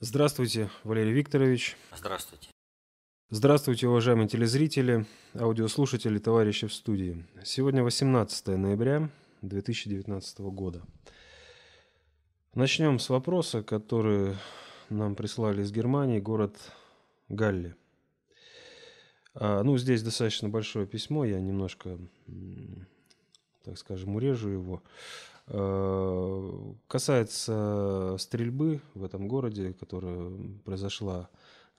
Здравствуйте, Валерий Викторович. Здравствуйте. Здравствуйте, уважаемые телезрители, аудиослушатели, товарищи в студии. Сегодня 18 ноября 2019 года. Начнем с вопроса, который нам прислали из Германии, город Галли. А, ну, здесь достаточно большое письмо, я немножко, так скажем, урежу его. Э, касается стрельбы в этом городе, которая произошла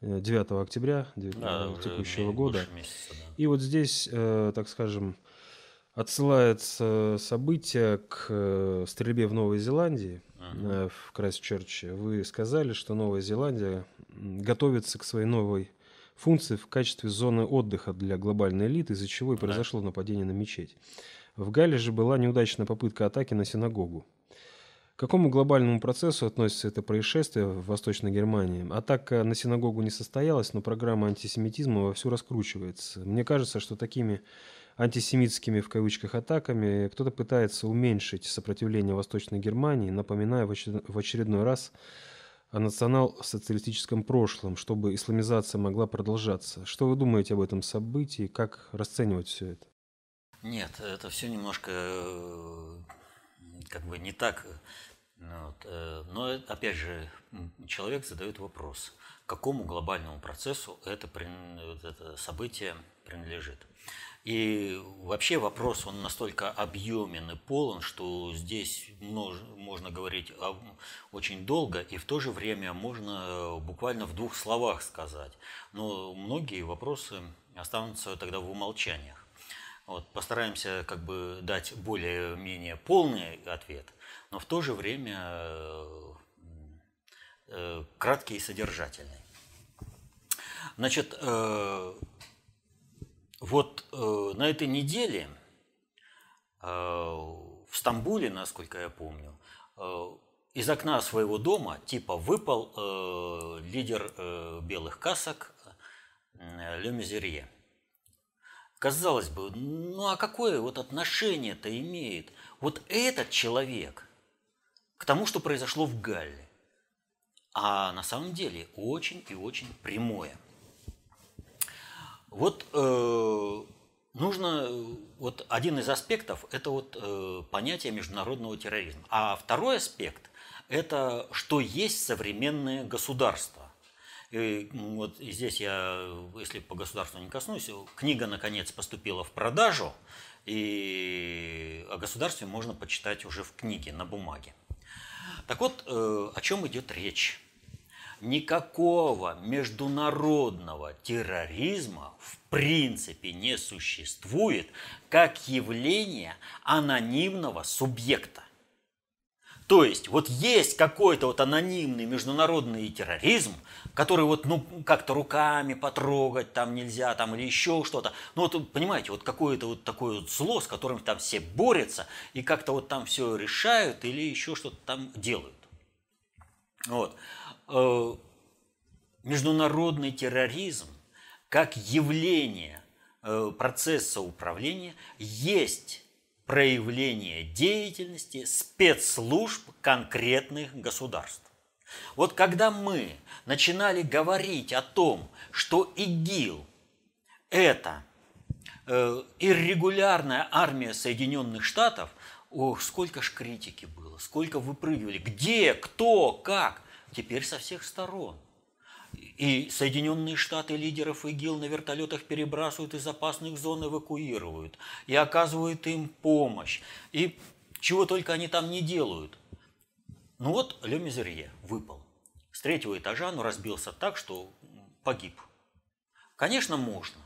9 э, октября 9, да, текущего года. Месяца, да. И вот здесь, э, так скажем, отсылается событие к стрельбе в Новой Зеландии, uh-huh. в Крайстчерче. Вы сказали, что Новая Зеландия готовится к своей новой функции в качестве зоны отдыха для глобальной элиты, из-за чего и произошло да. нападение на мечеть. В Гале же была неудачная попытка атаки на синагогу. К какому глобальному процессу относится это происшествие в Восточной Германии? Атака на синагогу не состоялась, но программа антисемитизма вовсю раскручивается. Мне кажется, что такими антисемитскими в кавычках атаками кто-то пытается уменьшить сопротивление Восточной Германии, напоминая в очередной раз о национал-социалистическом прошлом, чтобы исламизация могла продолжаться. Что вы думаете об этом событии? Как расценивать все это? Нет, это все немножко э, как бы не так. Ну вот. Э, но опять же, человек задает вопрос, какому глобальному процессу это, это событие принадлежит. И вообще вопрос, он настолько объемен и полон, что здесь можно говорить очень долго, и в то же время можно буквально в двух словах сказать. Но многие вопросы останутся тогда в умолчаниях. Вот, постараемся как бы дать более-менее полный ответ, но в то же время э, э, краткий и содержательный. Значит, э, вот на этой неделе в Стамбуле, насколько я помню, из окна своего дома типа выпал лидер белых касок Ле Мизерье. Казалось бы, ну а какое вот отношение-то имеет вот этот человек к тому, что произошло в Галле? А на самом деле очень и очень прямое. Вот э, нужно, вот один из аспектов – это вот э, понятие международного терроризма. А второй аспект – это что есть современное государство. И вот здесь я, если по государству не коснусь, книга наконец поступила в продажу, и о государстве можно почитать уже в книге, на бумаге. Так вот, э, о чем идет речь? Никакого международного терроризма в принципе не существует как явление анонимного субъекта. То есть вот есть какой-то вот анонимный международный терроризм, который вот ну как-то руками потрогать там нельзя, там или еще что-то. Ну вот понимаете, вот какое-то вот такое вот зло, с которым там все борются и как-то вот там все решают или еще что-то там делают. Вот. Э, международный терроризм как явление э, процесса управления есть проявление деятельности спецслужб конкретных государств. Вот когда мы начинали говорить о том, что ИГИЛ – это э, иррегулярная армия Соединенных Штатов, ох, сколько ж критики было, сколько выпрыгивали, где, кто, как, теперь со всех сторон – и Соединенные Штаты лидеров ИГИЛ на вертолетах перебрасывают из опасных зон, эвакуируют. И оказывают им помощь. И чего только они там не делают. Ну вот Ле Мизерье выпал. С третьего этажа, но разбился так, что погиб. Конечно, можно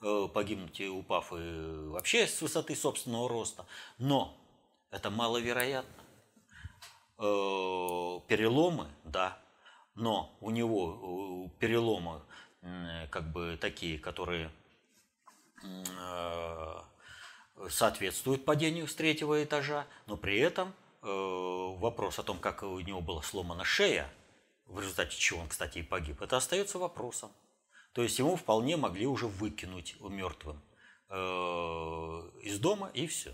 э, погибнуть, упав и вообще с высоты собственного роста. Но это маловероятно. Э, переломы, да, но у него переломы как бы такие, которые э, соответствуют падению с третьего этажа, но при этом э, вопрос о том, как у него была сломана шея, в результате чего он, кстати, и погиб, это остается вопросом. То есть ему вполне могли уже выкинуть мертвым э, из дома и все.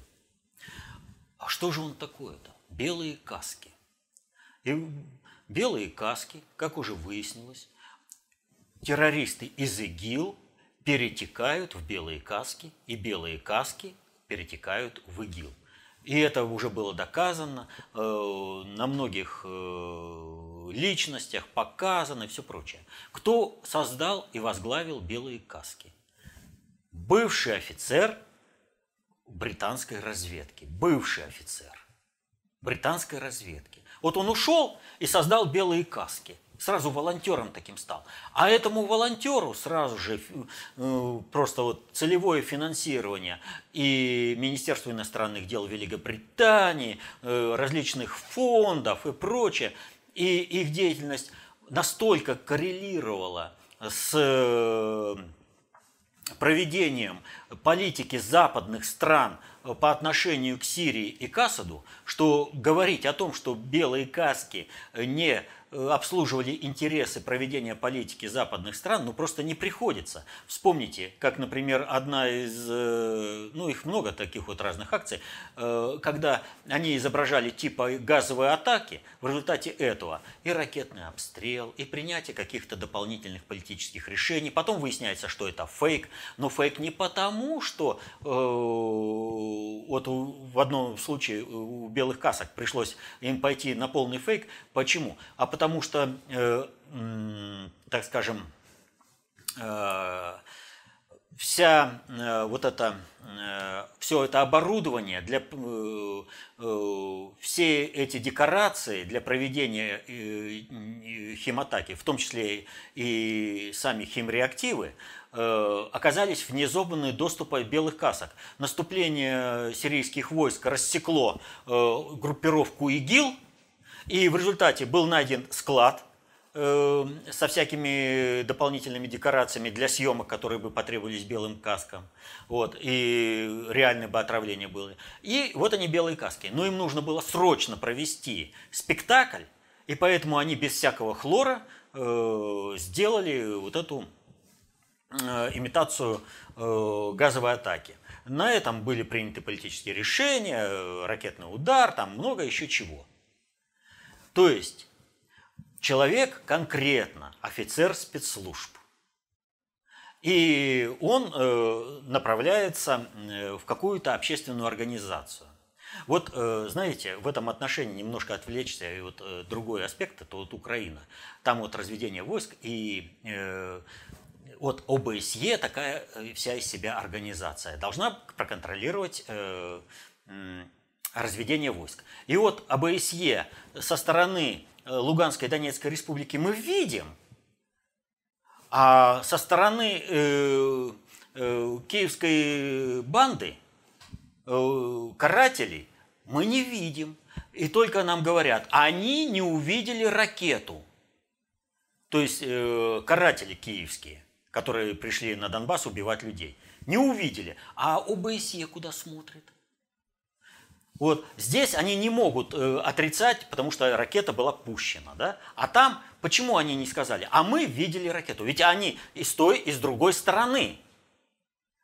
А что же он такое-то? Белые каски. И белые каски, как уже выяснилось, террористы из ИГИЛ перетекают в белые каски, и белые каски перетекают в ИГИЛ. И это уже было доказано э, на многих э, личностях, показано и все прочее. Кто создал и возглавил белые каски? Бывший офицер британской разведки. Бывший офицер британской разведки. Вот он ушел и создал белые каски сразу волонтером таким стал. А этому волонтеру сразу же э, просто вот целевое финансирование и Министерство иностранных дел Великобритании, э, различных фондов и прочее, и их деятельность настолько коррелировала с э, проведением политики западных стран по отношению к Сирии и к Асаду, что говорить о том, что белые каски не обслуживали интересы проведения политики западных стран, ну просто не приходится. Вспомните, как, например, одна из, э, ну их много таких вот разных акций, э, когда они изображали типа газовые атаки, в результате этого и ракетный обстрел, и принятие каких-то дополнительных политических решений. Потом выясняется, что это фейк, но фейк не потому, что э, вот в одном случае у белых касок пришлось им пойти на полный фейк. Почему? А потому потому что, э, так скажем, э, вся э, вот это, все это оборудование для все эти декорации для проведения химатаки, в том числе и сами химреактивы, оказались вне зоны доступа белых касок. Наступление сирийских войск рассекло группировку ИГИЛ, и в результате был найден склад э, со всякими дополнительными декорациями для съемок, которые бы потребовались белым каскам. Вот, и реальное бы отравление было. И вот они белые каски. Но им нужно было срочно провести спектакль, и поэтому они без всякого хлора э, сделали вот эту э, имитацию э, газовой атаки. На этом были приняты политические решения, э, ракетный удар, там много еще чего. То есть человек конкретно офицер спецслужб. И он э, направляется э, в какую-то общественную организацию. Вот, э, знаете, в этом отношении немножко отвлечься, и вот другой аспект, это вот Украина. Там вот разведение войск, и вот ОБСЕ такая вся из себя организация должна проконтролировать разведения войск. И вот АБСЕ со стороны э, Луганской Донецкой республики мы видим, а со стороны э, э, киевской банды, э, карателей, мы не видим. И только нам говорят, они не увидели ракету. То есть э, каратели киевские, которые пришли на Донбасс убивать людей. Не увидели. А ОБСЕ куда смотрит? Вот здесь они не могут э, отрицать, потому что ракета была пущена, да? А там почему они не сказали? А мы видели ракету, ведь они и с той, и с другой стороны.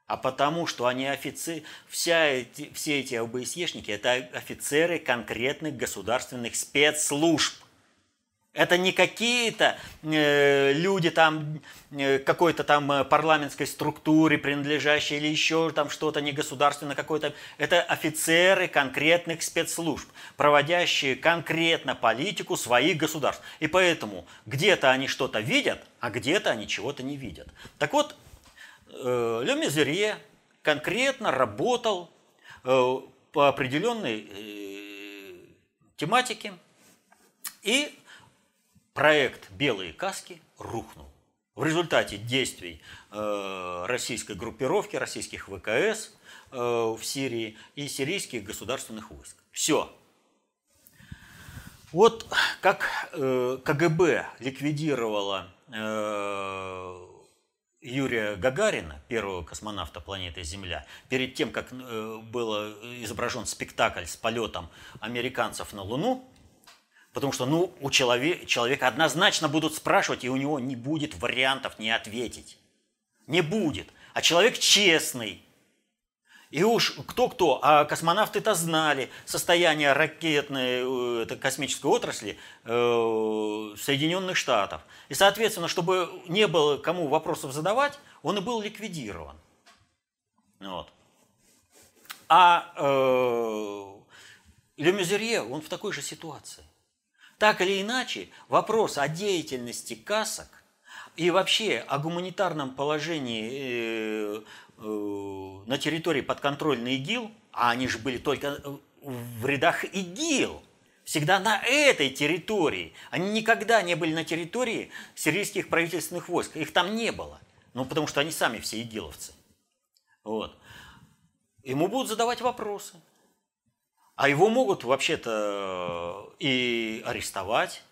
А потому что они офицеры, вся эти, все эти ОБСЕшники – это офицеры конкретных государственных спецслужб. Это не какие-то э, люди там э, какой-то там э, парламентской структуре принадлежащие или еще там что-то негосударственное какое-то. Это офицеры конкретных спецслужб, проводящие конкретно политику своих государств. И поэтому где-то они что-то видят, а где-то они чего-то не видят. Так вот, э, Ле Мизерье конкретно работал э, по определенной э, тематике и проект «Белые каски» рухнул. В результате действий э, российской группировки, российских ВКС э, в Сирии и сирийских государственных войск. Все. Вот как э, КГБ ликвидировала Юрия Гагарина, первого космонавта планеты Земля, перед тем, как был изображен спектакль с полетом американцев на Луну, Потому что ну, у человека, человека однозначно будут спрашивать, и у него не будет вариантов не ответить. Не будет. А человек честный. И уж кто-кто, а космонавты-то знали состояние ракетной это, космической отрасли э, Соединенных Штатов. И, соответственно, чтобы не было кому вопросов задавать, он и был ликвидирован. Вот. А э, Ле Мюзерье, он в такой же ситуации. Так или иначе, вопрос о деятельности касок и вообще о гуманитарном положении э, Э, на территории подконтрольной ИГИЛ, а они же были только э, в рядах ИГИЛ, всегда на этой территории. Они никогда не были на территории сирийских правительственных войск. Их там не было. Ну, потому что они сами все игиловцы. Вот. Ему будут задавать вопросы. А его могут вообще-то э, и арестовать,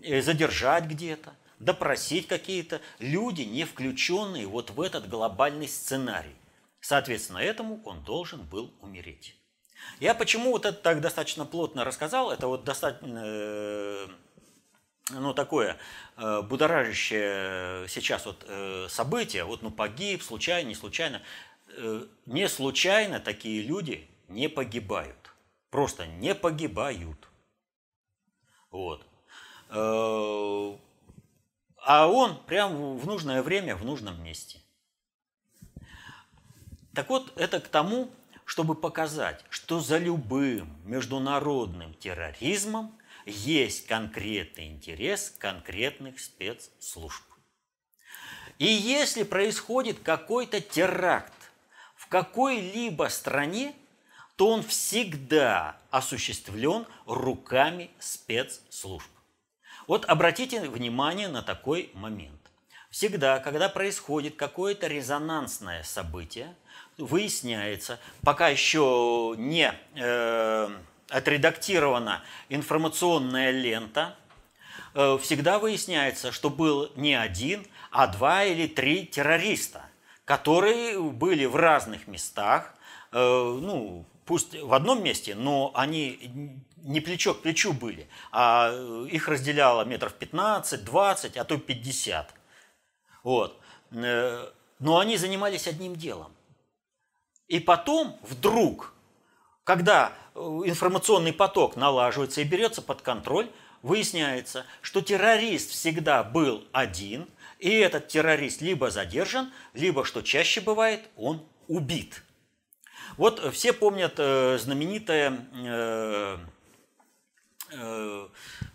и задержать где-то допросить какие-то люди, не включенные вот в этот глобальный сценарий. Соответственно, этому он должен был умереть. Я почему вот это так достаточно плотно рассказал, это вот достаточно, э, ну, такое э, будоражащее сейчас вот событие, вот, ну, погиб, случайно, не случайно. Не случайно такие люди не погибают. Просто не погибают. Вот а он прям в нужное время, в нужном месте. Так вот, это к тому, чтобы показать, что за любым международным терроризмом есть конкретный интерес конкретных спецслужб. И если происходит какой-то теракт в какой-либо стране, то он всегда осуществлен руками спецслужб. Вот обратите внимание на такой момент. Всегда, когда происходит какое-то резонансное событие, выясняется, пока еще не э, отредактирована информационная лента, э, всегда выясняется, что был не один, а два или три террориста, которые были в разных местах, э, ну, пусть в одном месте, но они не плечо к плечу были, а э, их разделяло метров 15, 20, а то 50. Вот. Э, но они занимались одним делом. И потом вдруг, когда э, информационный поток налаживается и берется под контроль, выясняется, что террорист всегда был один, и этот террорист либо задержан, либо, что чаще бывает, он убит. Вот все помнят знаменитое Э,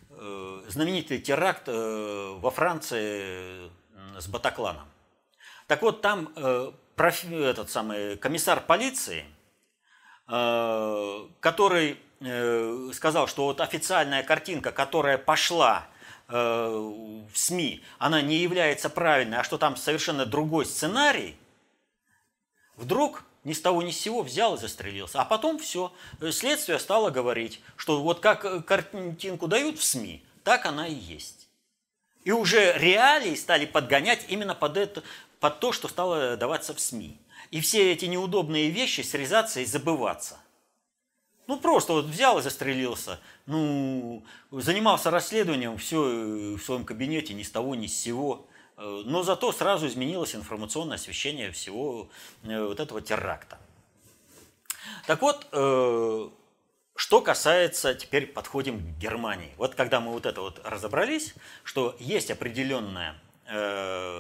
э, знаменитый теракт э, во Франции с Батакланом. Так вот, там этот самый комиссар полиции, который сказал, что вот официальная картинка, которая пошла в СМИ, она не является правильной, а что там совершенно другой сценарий, вдруг ни с того ни с сего взял и застрелился. А потом все, следствие стало говорить, что вот как картинку дают в СМИ, так она и есть. И уже реалии стали подгонять именно под, это, под то, что стало даваться в СМИ. И все эти неудобные вещи срезаться и забываться. Ну, просто вот взял и застрелился. Ну, занимался расследованием все в своем кабинете ни с того, ни с сего. Э, но зато сразу изменилось информационное освещение всего э, вот этого теракта. Так вот, э, что касается, теперь подходим к Германии. Вот когда мы вот это вот разобрались, что есть определенная,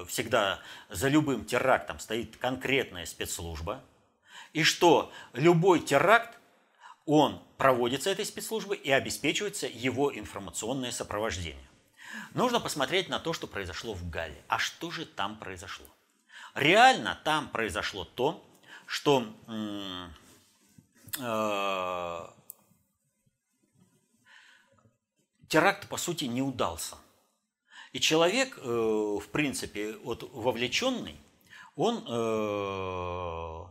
всегда за любым терактом стоит конкретная спецслужба, и что любой теракт, он проводится этой спецслужбой и обеспечивается его информационное сопровождение. Нужно посмотреть на то, что произошло в Галле. А что же там произошло? Реально там произошло то, что э, теракт, по сути, не удался. И человек, э, в принципе, вот вовлеченный, он э,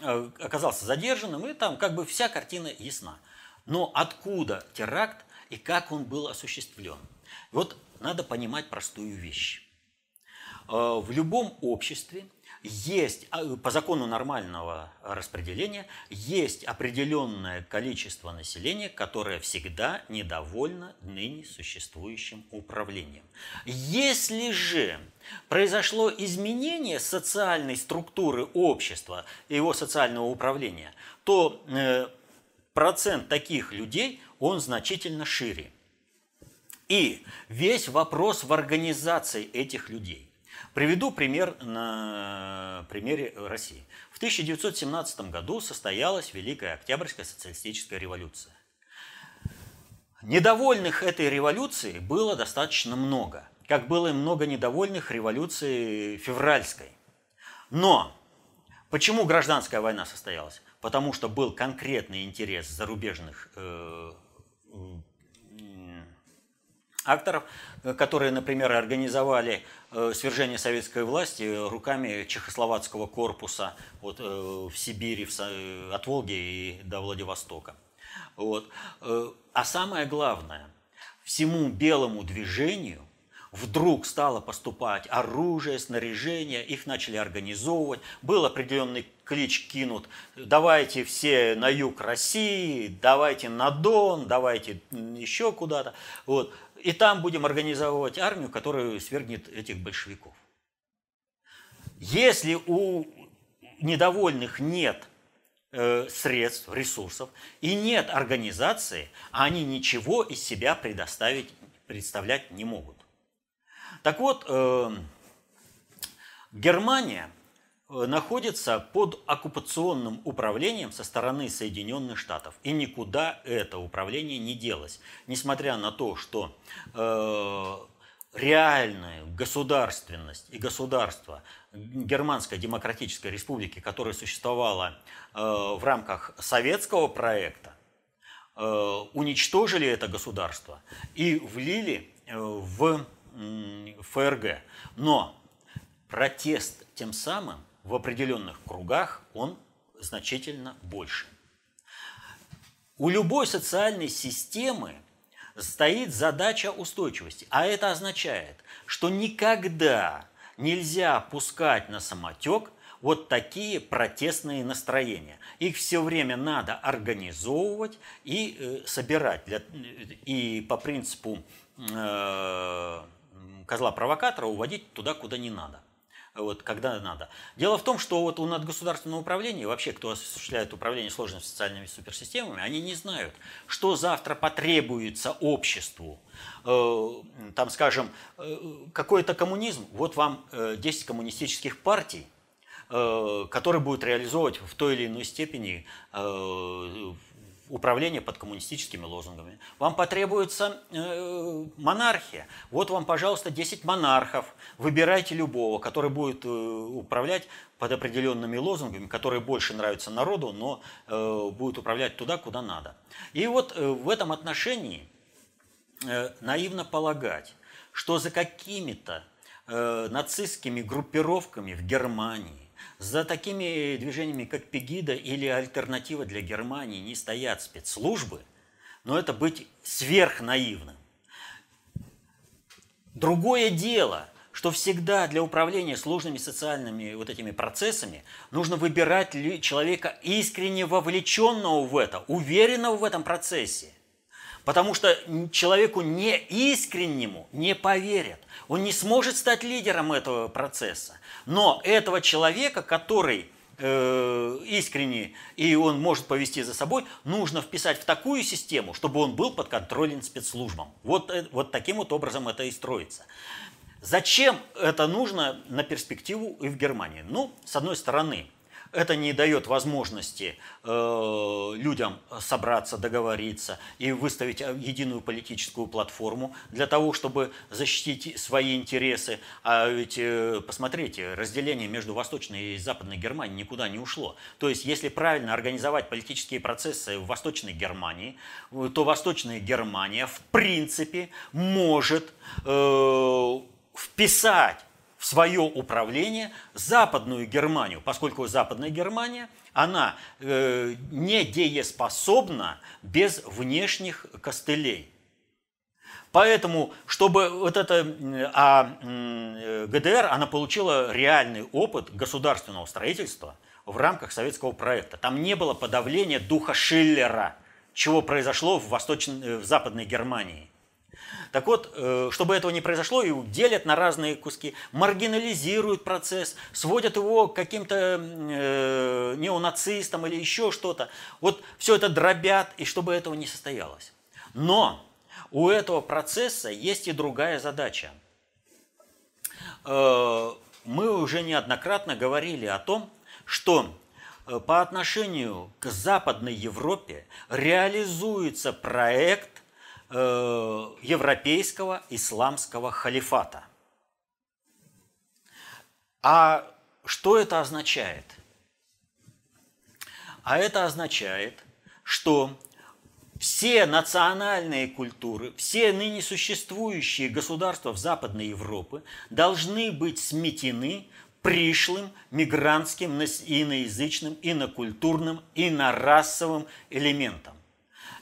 э, оказался задержанным, и там как бы вся картина ясна. Но откуда теракт и как он был осуществлен. Вот надо понимать простую вещь. Э, в любом обществе есть а, по закону нормального распределения есть определенное количество населения, которое всегда недовольно ныне существующим управлением. Если же произошло изменение социальной структуры общества и его социального управления, то э, процент таких людей, он значительно шире. И весь вопрос в организации этих людей. Приведу пример на примере России. В 1917 году состоялась Великая Октябрьская социалистическая революция. Недовольных этой революцией было достаточно много, как было и много недовольных революции февральской. Но почему гражданская война состоялась? Потому что был конкретный интерес зарубежных э, акторов, э, которые, например, организовали э, свержение советской власти руками чехословацкого корпуса вот, э, в Сибири, от Волги и до Владивостока. Вот. А самое главное, всему белому движению вдруг стало поступать оружие, снаряжение, их начали организовывать, был определенный клич кинут, давайте все на юг России, давайте на Дон, давайте еще куда-то. Вот и там будем организовывать армию, которая свергнет этих большевиков. Если у недовольных нет э, средств, ресурсов и нет организации, они ничего из себя предоставить, представлять не могут. Так вот, э, Германия Э, находится под оккупационным управлением со стороны Соединенных Штатов. И никуда это управление не делось. Несмотря на то, что э, реальная государственность и государство Германской Демократической Республики, которая существовала в рамках советского проекта, уничтожили это государство и влили в ФРГ. Но протест тем самым в определенных кругах он значительно больше. У любой социальной системы стоит задача устойчивости, а это означает, что никогда нельзя пускать на самотек вот такие протестные настроения. Их все время надо организовывать и э, собирать. Для, и по принципу э, козла-провокатора уводить туда, куда не надо вот, когда надо. Дело в том, что вот у надгосударственного управления, вообще, кто осуществляет управление сложными социальными суперсистемами, они не знают, что завтра потребуется обществу. Э, там, скажем, э, какой-то коммунизм, вот вам 10 э, коммунистических партий, которые будут реализовывать в той или иной степени управление под коммунистическими лозунгами. Вам потребуется э, монархия. Вот вам, пожалуйста, 10 монархов. Выбирайте любого, который будет э, управлять под определенными лозунгами, которые больше нравятся народу, но э, будет управлять туда, куда надо. И вот э, в этом отношении э, наивно полагать, что за какими-то э, нацистскими группировками в Германии за такими движениями, как Пегида или альтернатива для Германии, не стоят спецслужбы, но это быть сверхнаивным. Другое дело, что всегда для управления сложными социальными вот этими процессами нужно выбирать человека искренне вовлеченного в это, уверенного в этом процессе. Потому что человеку неискреннему не поверят. Он не сможет стать лидером этого процесса. Но этого человека, который э, искренне и он может повести за собой, нужно вписать в такую систему, чтобы он был подконтролен спецслужбам. Вот, э, вот таким вот образом это и строится. Зачем это нужно на перспективу и в Германии? Ну, с одной стороны, это не дает возможности э, людям собраться, договориться и выставить э, единую политическую платформу для того, чтобы защитить свои интересы. А ведь, э, посмотрите, разделение между Восточной и Западной Германией никуда не ушло. То есть, если правильно организовать политические процессы в Восточной Германии, то Восточная Германия в принципе может вписать свое управление Западную Германию, поскольку Западная Германия, она э, не дееспособна без внешних костылей. Поэтому, чтобы вот это, а ГДР, она получила реальный опыт государственного строительства в рамках советского проекта. Там не было подавления духа Шиллера, чего произошло в, восточной, в Западной Германии. Так вот, э, чтобы этого не произошло, и делят на разные куски, маргинализируют процесс, сводят его к каким-то э, неонацистам или еще что-то. Вот все это дробят, и чтобы этого не состоялось. Но у этого процесса есть и другая задача. Э, мы уже неоднократно говорили о том, что по отношению к Западной Европе реализуется проект Э, европейского исламского халифата. А что это означает? А это означает, что все национальные культуры, все ныне существующие государства в Западной Европе должны быть сметены пришлым мигрантским иноязычным, инокультурным, инорасовым элементом.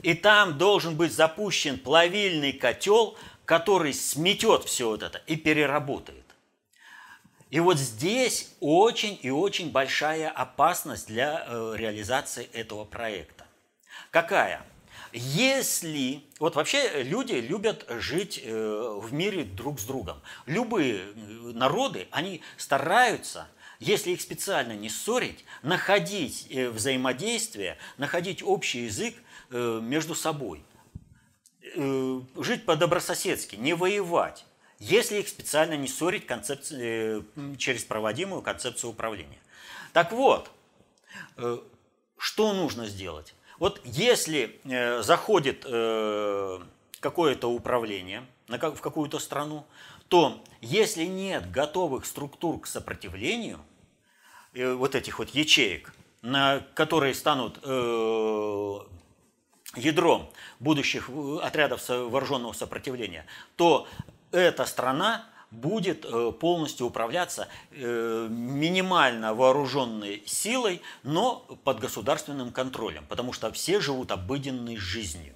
И там должен быть запущен плавильный котел, который сметет все вот это и переработает. И вот здесь очень и очень большая опасность для э, реализации этого проекта. Какая? Если, вот вообще люди любят жить э, в мире друг с другом. Любые э, народы, они стараются, если их специально не ссорить, находить взаимодействие, находить общий язык Э, между собой. Э, жить по-добрососедски, не воевать, если их специально не ссорить концепции, э, через проводимую концепцию управления. Так вот, что нужно сделать? Вот если заходит какое-то управление в какую-то страну, то если нет готовых структур к сопротивлению, вот этих вот ячеек, на которые станут ядром будущих отрядов вооруженного сопротивления, то эта страна будет э, полностью управляться э, минимально вооруженной силой, но под государственным контролем, потому что все живут обыденной жизнью.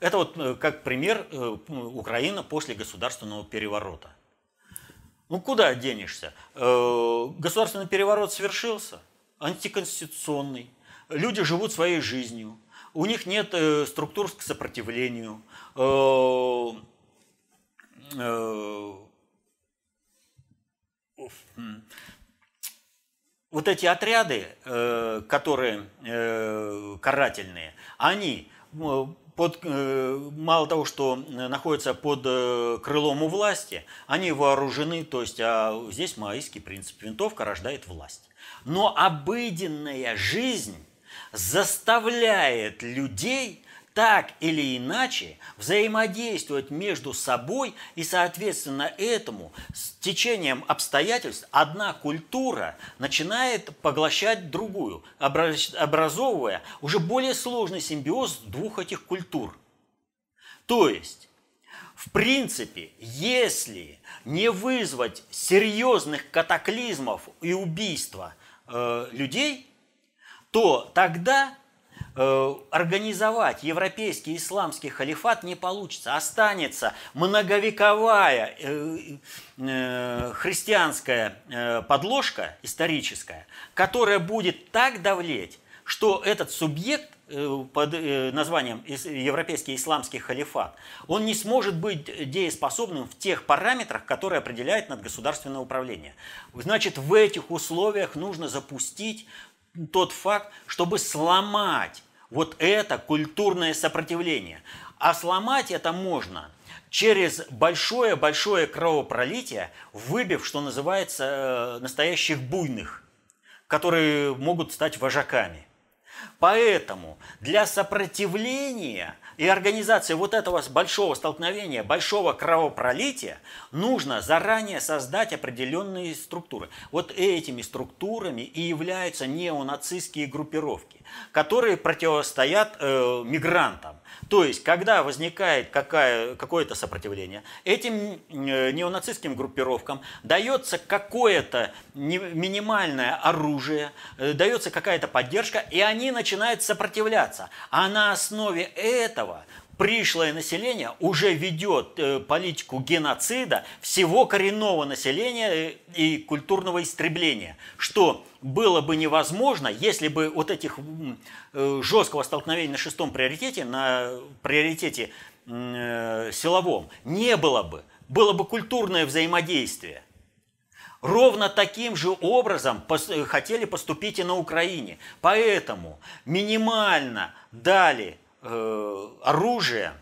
Это вот э, как пример Украина после государственного переворота. Ну куда денешься? Государственный переворот совершился, антиконституционный. Люди живут своей жизнью у них нет э, структур к сопротивлению. Э, э, вот эти отряды, которые карательные, они под, мало того, что находятся под крылом у власти, они вооружены, то есть а здесь маоистский принцип, винтовка рождает власть. Но обыденная жизнь заставляет людей так или иначе взаимодействовать между собой и, соответственно, этому с течением обстоятельств одна культура начинает поглощать другую, образовывая уже более сложный симбиоз двух этих культур. То есть, в принципе, если не вызвать серьезных катаклизмов и убийства э, людей, то тогда организовать европейский исламский халифат не получится. Останется многовековая э, э, христианская подложка историческая, которая будет так давлеть, что этот субъект под названием Европейский исламский халифат, он не сможет быть дееспособным в тех параметрах, которые определяет надгосударственное управление. Значит, в этих условиях нужно запустить тот факт, чтобы сломать вот это культурное сопротивление. А сломать это можно через большое-большое кровопролитие, выбив, что называется, э, настоящих буйных, которые могут стать вожаками. Поэтому для сопротивления и организации вот этого большого столкновения, большого кровопролития нужно заранее создать определенные структуры. Вот этими структурами и являются неонацистские группировки, которые противостоят э, мигрантам. То есть, когда возникает какое-то сопротивление, этим э, неонацистским группировкам дается какое-то минимальное оружие, э, дается какая-то поддержка, и они начинают сопротивляться. А на основе этого пришлое население уже ведет э, политику геноцида всего коренного населения и культурного истребления, что было бы невозможно, если бы вот этих э, жесткого столкновения на шестом приоритете, на приоритете э, силовом, не было бы. Было бы культурное взаимодействие. Ровно таким же образом хотели поступить и на Украине. Поэтому минимально дали э, оружие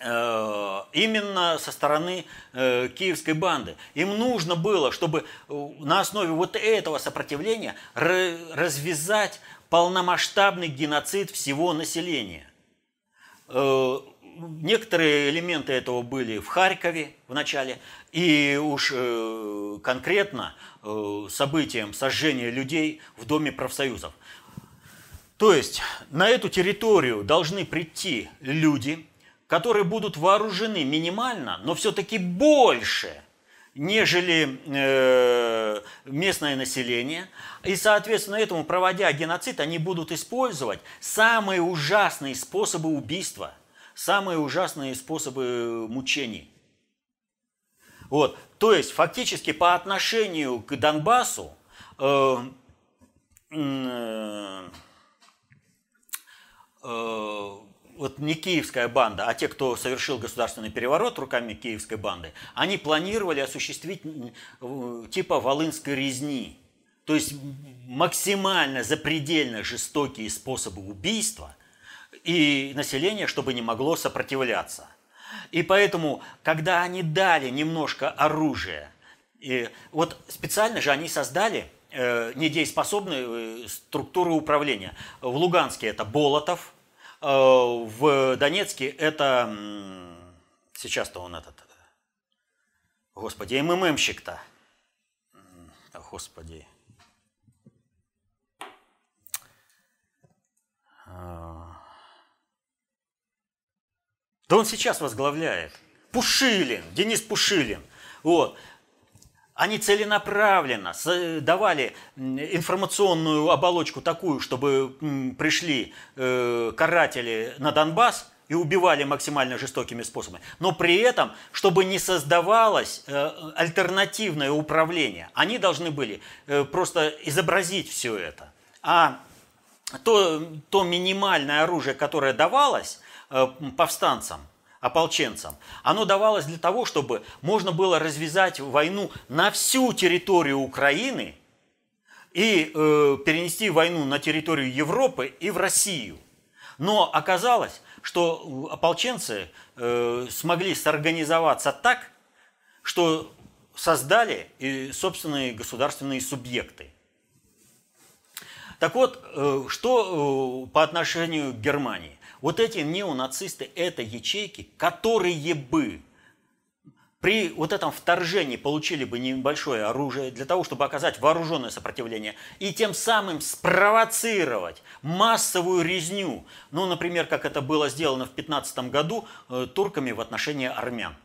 э, именно со стороны э, киевской банды. Им нужно было, чтобы э, на основе вот этого сопротивления развязать полномасштабный геноцид всего населения. Э, некоторые элементы этого были в Харькове в начале, и уж э, конкретно э, событием сожжения людей в Доме профсоюзов. То есть на эту территорию должны прийти люди, которые будут вооружены минимально, но все-таки больше, нежели э, местное население. И, соответственно, этому, проводя геноцид, они будут использовать самые ужасные способы убийства, самые ужасные способы мучений – вот. То есть фактически по отношению к Донбассу э, э, вот не киевская банда, а те, кто совершил государственный переворот руками киевской банды, они планировали осуществить э, типа волынской резни. То есть максимально запредельно жестокие способы убийства и население, чтобы не могло сопротивляться – и поэтому, когда они дали немножко оружия, и вот специально же они создали э, недееспособную э, структуру управления. В Луганске это Болотов, э, в Донецке это сейчас-то он этот, господи, МММщик-то, господи, Да он сейчас возглавляет. Пушилин, Денис Пушилин. Вот. Они целенаправленно давали информационную оболочку такую, чтобы пришли э, каратели на Донбасс и убивали максимально жестокими способами. Но при этом, чтобы не создавалось э, альтернативное управление, они должны были э, просто изобразить все это. А то, то минимальное оружие, которое давалось, Э, повстанцам, ополченцам. Оно давалось для того, чтобы можно было развязать войну на всю территорию Украины и э, перенести войну на территорию Европы и в Россию. Но оказалось, что ополченцы э, смогли сорганизоваться так, что создали и собственные государственные субъекты. Так вот, э, что э, по отношению к Германии? Вот эти неонацисты – это ячейки, которые бы при вот этом вторжении получили бы небольшое оружие для того, чтобы оказать вооруженное сопротивление и тем самым спровоцировать массовую резню, ну, например, как это было сделано в 15 году э, турками в отношении армян.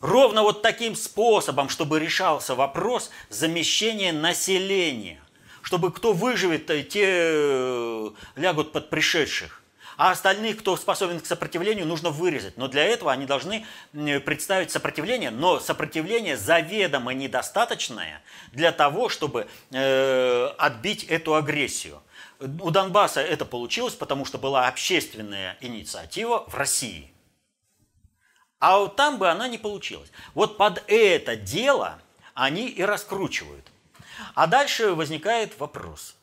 Ровно вот таким способом, чтобы решался вопрос замещения населения, чтобы кто выживет, э, те э, лягут под пришедших а остальных, кто способен к сопротивлению, нужно вырезать. Но для этого они должны представить сопротивление, но сопротивление заведомо недостаточное для того, чтобы э, отбить эту агрессию. У Донбасса это получилось, потому что была общественная инициатива в России. А вот там бы она не получилась. Вот под это дело они и раскручивают. А дальше возникает вопрос.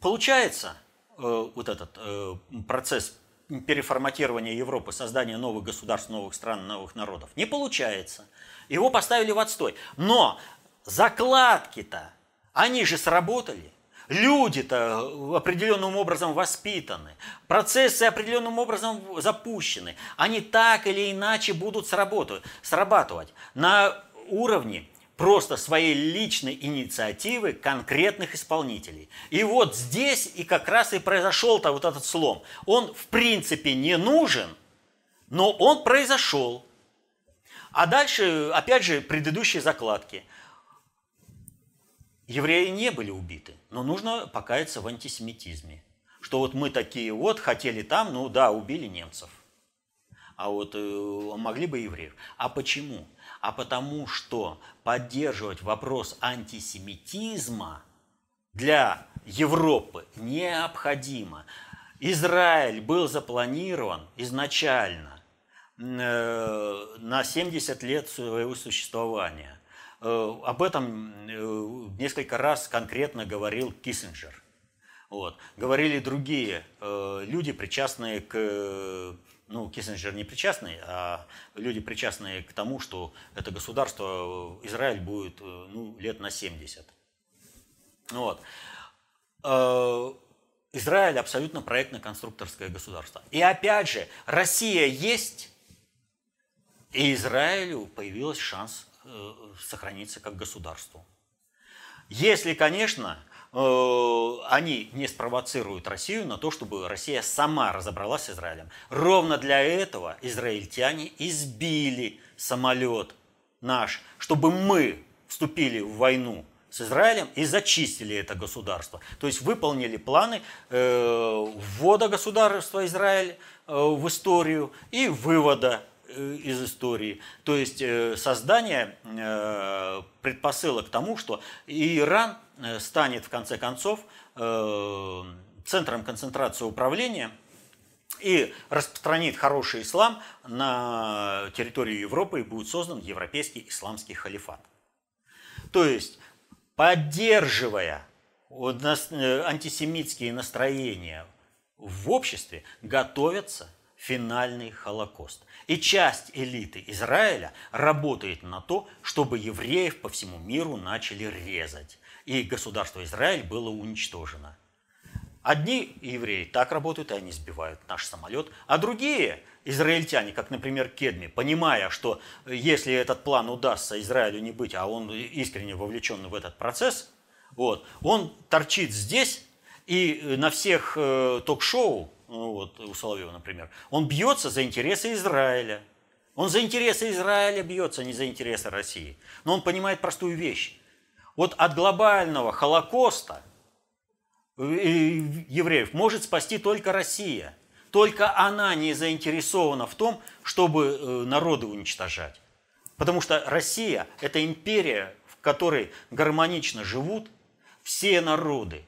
Получается, вот этот э, процесс переформатирования Европы, создания новых государств, новых стран, новых народов. Не получается. Его поставили в отстой. Но закладки-то, они же сработали. Люди-то определенным образом воспитаны, процессы определенным образом запущены. Они так или иначе будут срабатывать на уровне просто своей личной инициативы конкретных исполнителей. И вот здесь и как раз и произошел-то вот этот слом. Он в принципе не нужен, но он произошел. А дальше, опять же, предыдущие закладки. Евреи не были убиты, но нужно покаяться в антисемитизме что вот мы такие вот, хотели там, ну да, убили немцев. А вот э, могли бы евреев. А почему? А потому что поддерживать вопрос антисемитизма для Европы необходимо. Израиль был запланирован изначально э, на 70 лет своего существования. Э, об этом несколько раз конкретно говорил Киссинджер. Вот. Говорили другие люди, причастные к... Ну, Киссинджер не причастный, а люди, причастные к тому, что это государство, Израиль будет ну, лет на 70. Вот. Израиль абсолютно проектно-конструкторское государство. И опять же, Россия есть, и Израилю появился шанс э, сохраниться как государству. Если, конечно, э, они не спровоцируют Россию на то, чтобы Россия сама разобралась с Израилем. Ровно для этого израильтяне избили самолет наш, чтобы мы вступили в войну с Израилем и зачистили это государство. То есть выполнили планы э, ввода государства Израиль э, в историю и вывода э, из истории. То есть создание предпосылок к тому, что Иран станет в конце концов центром концентрации управления и распространит хороший ислам на территории Европы и будет создан европейский исламский халифат. То есть поддерживая э, антисемитские настроения в обществе, готовится финальный Холокост. И часть элиты Израиля работает на то, чтобы евреев по всему миру начали резать. И государство Израиль было уничтожено. Одни евреи так работают, и они сбивают наш самолет, а другие израильтяне, как, например, Кедми, понимая, что если этот план удастся Израилю не быть, а он искренне вовлечен в этот процесс, вот, он торчит здесь и на всех э, ток-шоу, ну, вот у Соловьева, например, он бьется за интересы Израиля. Он за интересы Израиля бьется, а не за интересы России. Но он понимает простую вещь. Вот от глобального Холокоста – евреев может спасти только Россия. Только она не заинтересована в том, чтобы э, народы уничтожать. Потому что Россия – это империя, в которой гармонично живут все народы.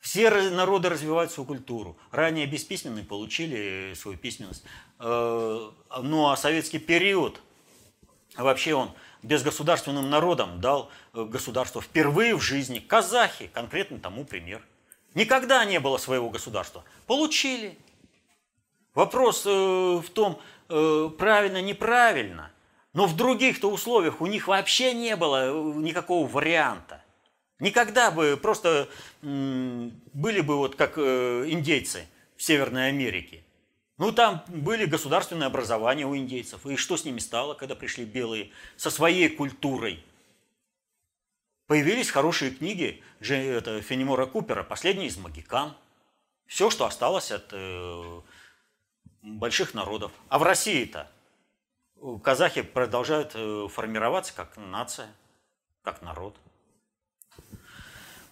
Все народы развивают свою культуру. Ранее бесписьменные получили свою письменность. Э, ну а советский период, вообще он безгосударственным народам дал э, государство впервые в жизни. Казахи, конкретно тому пример. Никогда не было своего государства. Получили. Вопрос э, в том, правильно, неправильно. Но в других-то условиях у них вообще не было никакого варианта. Никогда бы просто были бы вот как индейцы в Северной Америке. Ну, там были государственные образования у индейцев. И что с ними стало, когда пришли белые со своей культурой? Появились хорошие книги это, Фенемора Купера, последний из магикан. Все, что осталось от э, больших народов. А в России-то казахи продолжают э, формироваться как нация, как народ.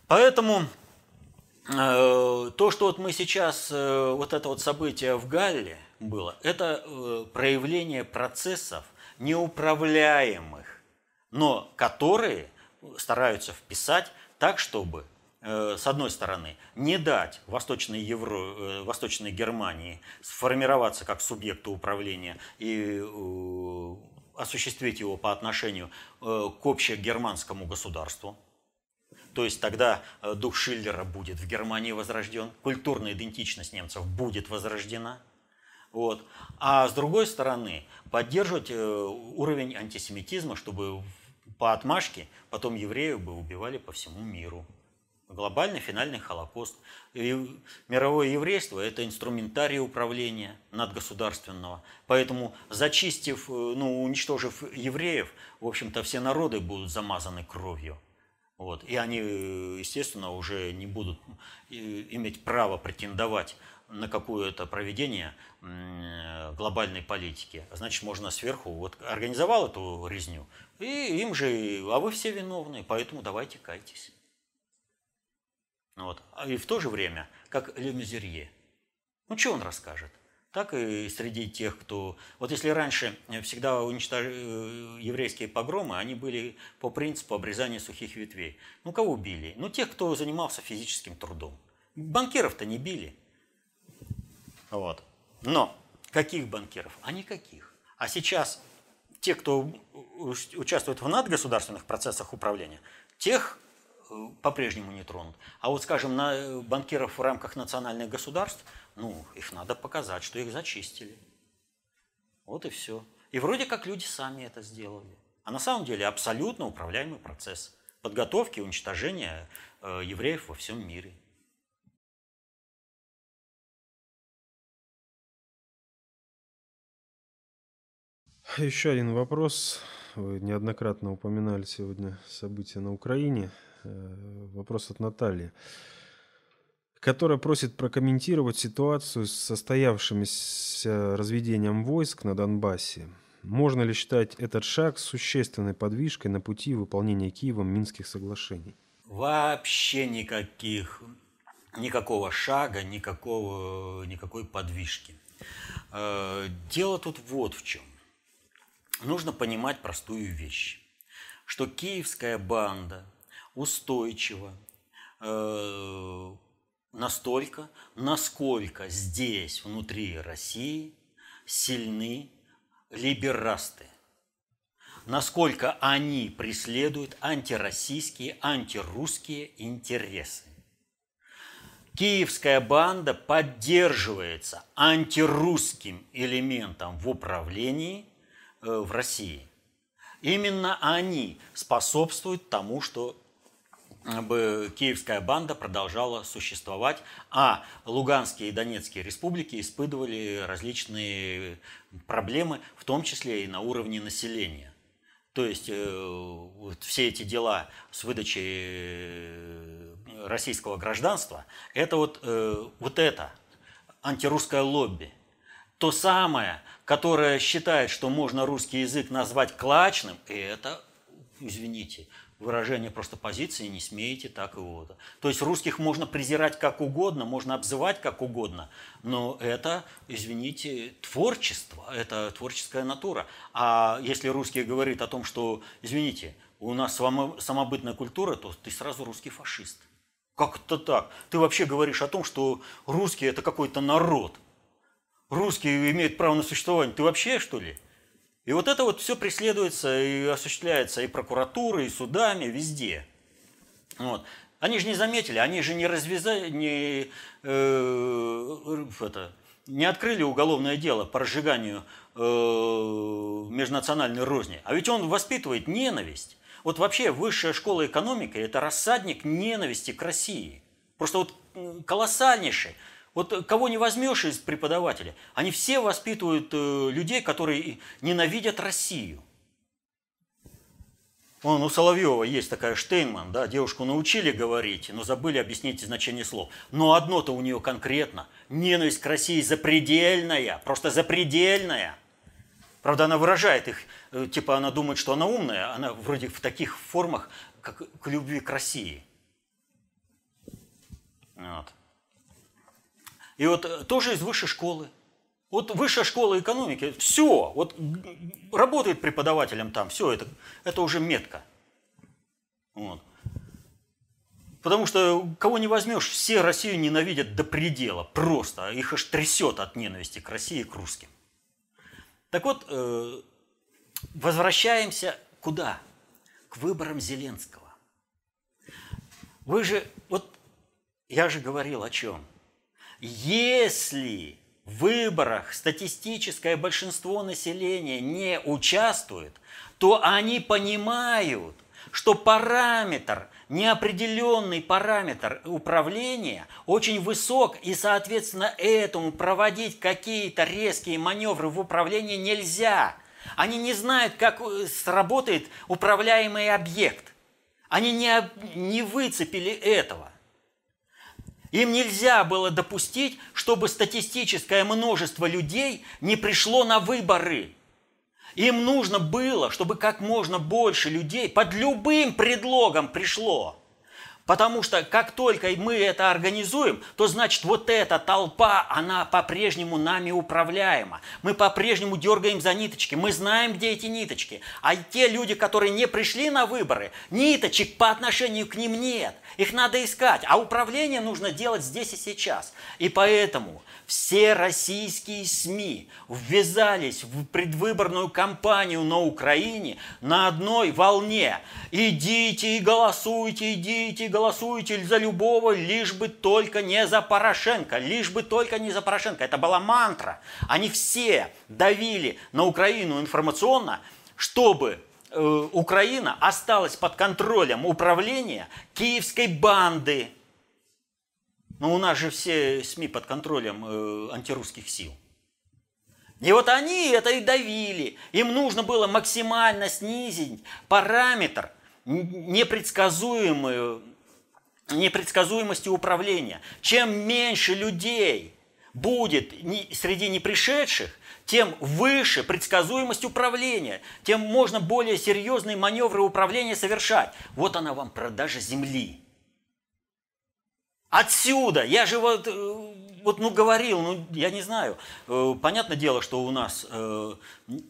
Поэтому э, то, что вот мы сейчас, э, вот это вот событие в Галле было, это э, проявление процессов неуправляемых, но которые стараются вписать так, чтобы с одной стороны, не дать Восточной, Евро, Восточной Германии сформироваться как субъекту управления и осуществить его по отношению к общегерманскому государству. То есть тогда дух Шиллера будет в Германии возрожден, культурная идентичность немцев будет возрождена. Вот. А с другой стороны, поддерживать уровень антисемитизма, чтобы по отмашке потом евреев бы убивали по всему миру. Глобальный финальный Холокост. И мировое еврейство – это инструментарий управления надгосударственного. Поэтому, зачистив, э, ну, уничтожив евреев, в общем-то, все народы будут замазаны кровью. Вот. И они, естественно, уже не будут э, иметь права претендовать на какое-то проведение глобальной политики. Значит, можно сверху, вот организовал эту резню, и им же, а вы все виновны, поэтому давайте кайтесь. Вот. И в то же время, как Ле Мюзерье. Ну, что он расскажет? Так и среди тех, кто... Вот если раньше всегда уничтож... Э, еврейские погромы, они были по принципу обрезания сухих ветвей. Ну, кого били? Ну, тех, кто занимался физическим трудом. Банкиров-то не били. Вот. Но каких банкиров? А никаких. А сейчас те, кто участвует в надгосударственных процессах управления, тех э, по-прежнему не тронут. А вот, скажем, на э, банкиров в рамках национальных государств – ну, их надо показать, что их зачистили. Вот и все. И вроде как люди сами это сделали. А на самом деле абсолютно управляемый процесс подготовки и уничтожения э, евреев во всем мире. Еще один вопрос. Вы неоднократно упоминали сегодня события на Украине. Э, вопрос от Натальи которая просит прокомментировать ситуацию с состоявшимся разведением войск на Донбассе. Можно ли считать этот шаг существенной подвижкой на пути выполнения Киевом Минских соглашений? Вообще никаких, никакого шага, никакого, никакой подвижки. Э, дело тут вот в чем. Нужно понимать простую вещь, что киевская банда устойчиво э, настолько, насколько здесь, внутри России, сильны либерасты. Насколько они преследуют антироссийские, антирусские интересы. Киевская банда поддерживается антирусским элементом в управлении э, в России. Именно они способствуют тому, что бы киевская банда продолжала существовать, а Луганские и Донецкие республики испытывали различные проблемы, в том числе и на уровне населения. То есть э, вот все эти дела с выдачей э, российского гражданства, это вот, э, вот это антирусское лобби. То самое, которое считает, что можно русский язык назвать клачным, и это, извините, выражение просто позиции, не смеете так и вот. То есть русских можно презирать как угодно, можно обзывать как угодно, но это, извините, творчество, это творческая натура. А если русский говорит о том, что, извините, у нас самобытная культура, то ты сразу русский фашист. Как это так? Ты вообще говоришь о том, что русские это какой-то народ. Русские имеют право на существование. Ты вообще, что ли? И вот это вот все преследуется и осуществляется и прокуратурой, и судами, везде. Вот. Они же не заметили, они же не развязали, не, э, это, не открыли уголовное дело по разжиганию э, межнациональной розни. А ведь он воспитывает ненависть. Вот вообще высшая школа экономики – это рассадник ненависти к России. Просто вот колоссальнейший. Вот кого не возьмешь из преподавателей, они все воспитывают э, людей, которые ненавидят Россию. Вон у Соловьева есть такая Штейнман, да, девушку научили говорить, но забыли объяснить значение слов. Но одно-то у нее конкретно. Ненависть к России запредельная, просто запредельная. Правда, она выражает их, э, типа она думает, что она умная, она вроде в таких формах, как к любви к России. Вот. И вот э, тоже из высшей школы. Вот высшая школа экономики, все, вот работает преподавателем там, все, это, это уже метка. Вот. Потому что кого не возьмешь, все Россию ненавидят до предела, просто. Их аж трясет от ненависти к России и к русским. Так вот, э, возвращаемся куда? К выборам Зеленского. Вы же, вот я же говорил о чем – если в выборах статистическое большинство населения не участвует, то они понимают, что параметр, неопределенный параметр управления очень высок, и, соответственно, этому проводить какие-то резкие маневры в управлении нельзя. Они не знают, как э, сработает управляемый объект. Они не, не выцепили этого. Им нельзя было допустить, чтобы статистическое множество людей не пришло на выборы. Им нужно было, чтобы как можно больше людей под любым предлогом пришло. Потому что как только мы это организуем, то значит вот эта толпа, она по-прежнему нами управляема. Мы по-прежнему дергаем за ниточки, мы знаем, где эти ниточки. А те люди, которые не пришли на выборы, ниточек по отношению к ним нет. Их надо искать. А управление нужно делать здесь и сейчас. И поэтому все российские СМИ ввязались в предвыборную кампанию на Украине на одной волне. Идите и голосуйте, идите и голосуйте за любого, лишь бы только не за Порошенко, лишь бы только не за Порошенко. Это была мантра. Они все давили на Украину информационно, чтобы э, Украина осталась под контролем управления киевской банды, но у нас же все СМИ под контролем э, антирусских сил. И вот они это и давили. Им нужно было максимально снизить параметр непредсказуемой, непредсказуемости управления. Чем меньше людей будет среди непришедших, тем выше предсказуемость управления, тем можно более серьезные маневры управления совершать. Вот она вам продажа земли. Отсюда! Я же вот, э, вот ну, говорил, ну, я не знаю. Э, понятное дело, что у нас э,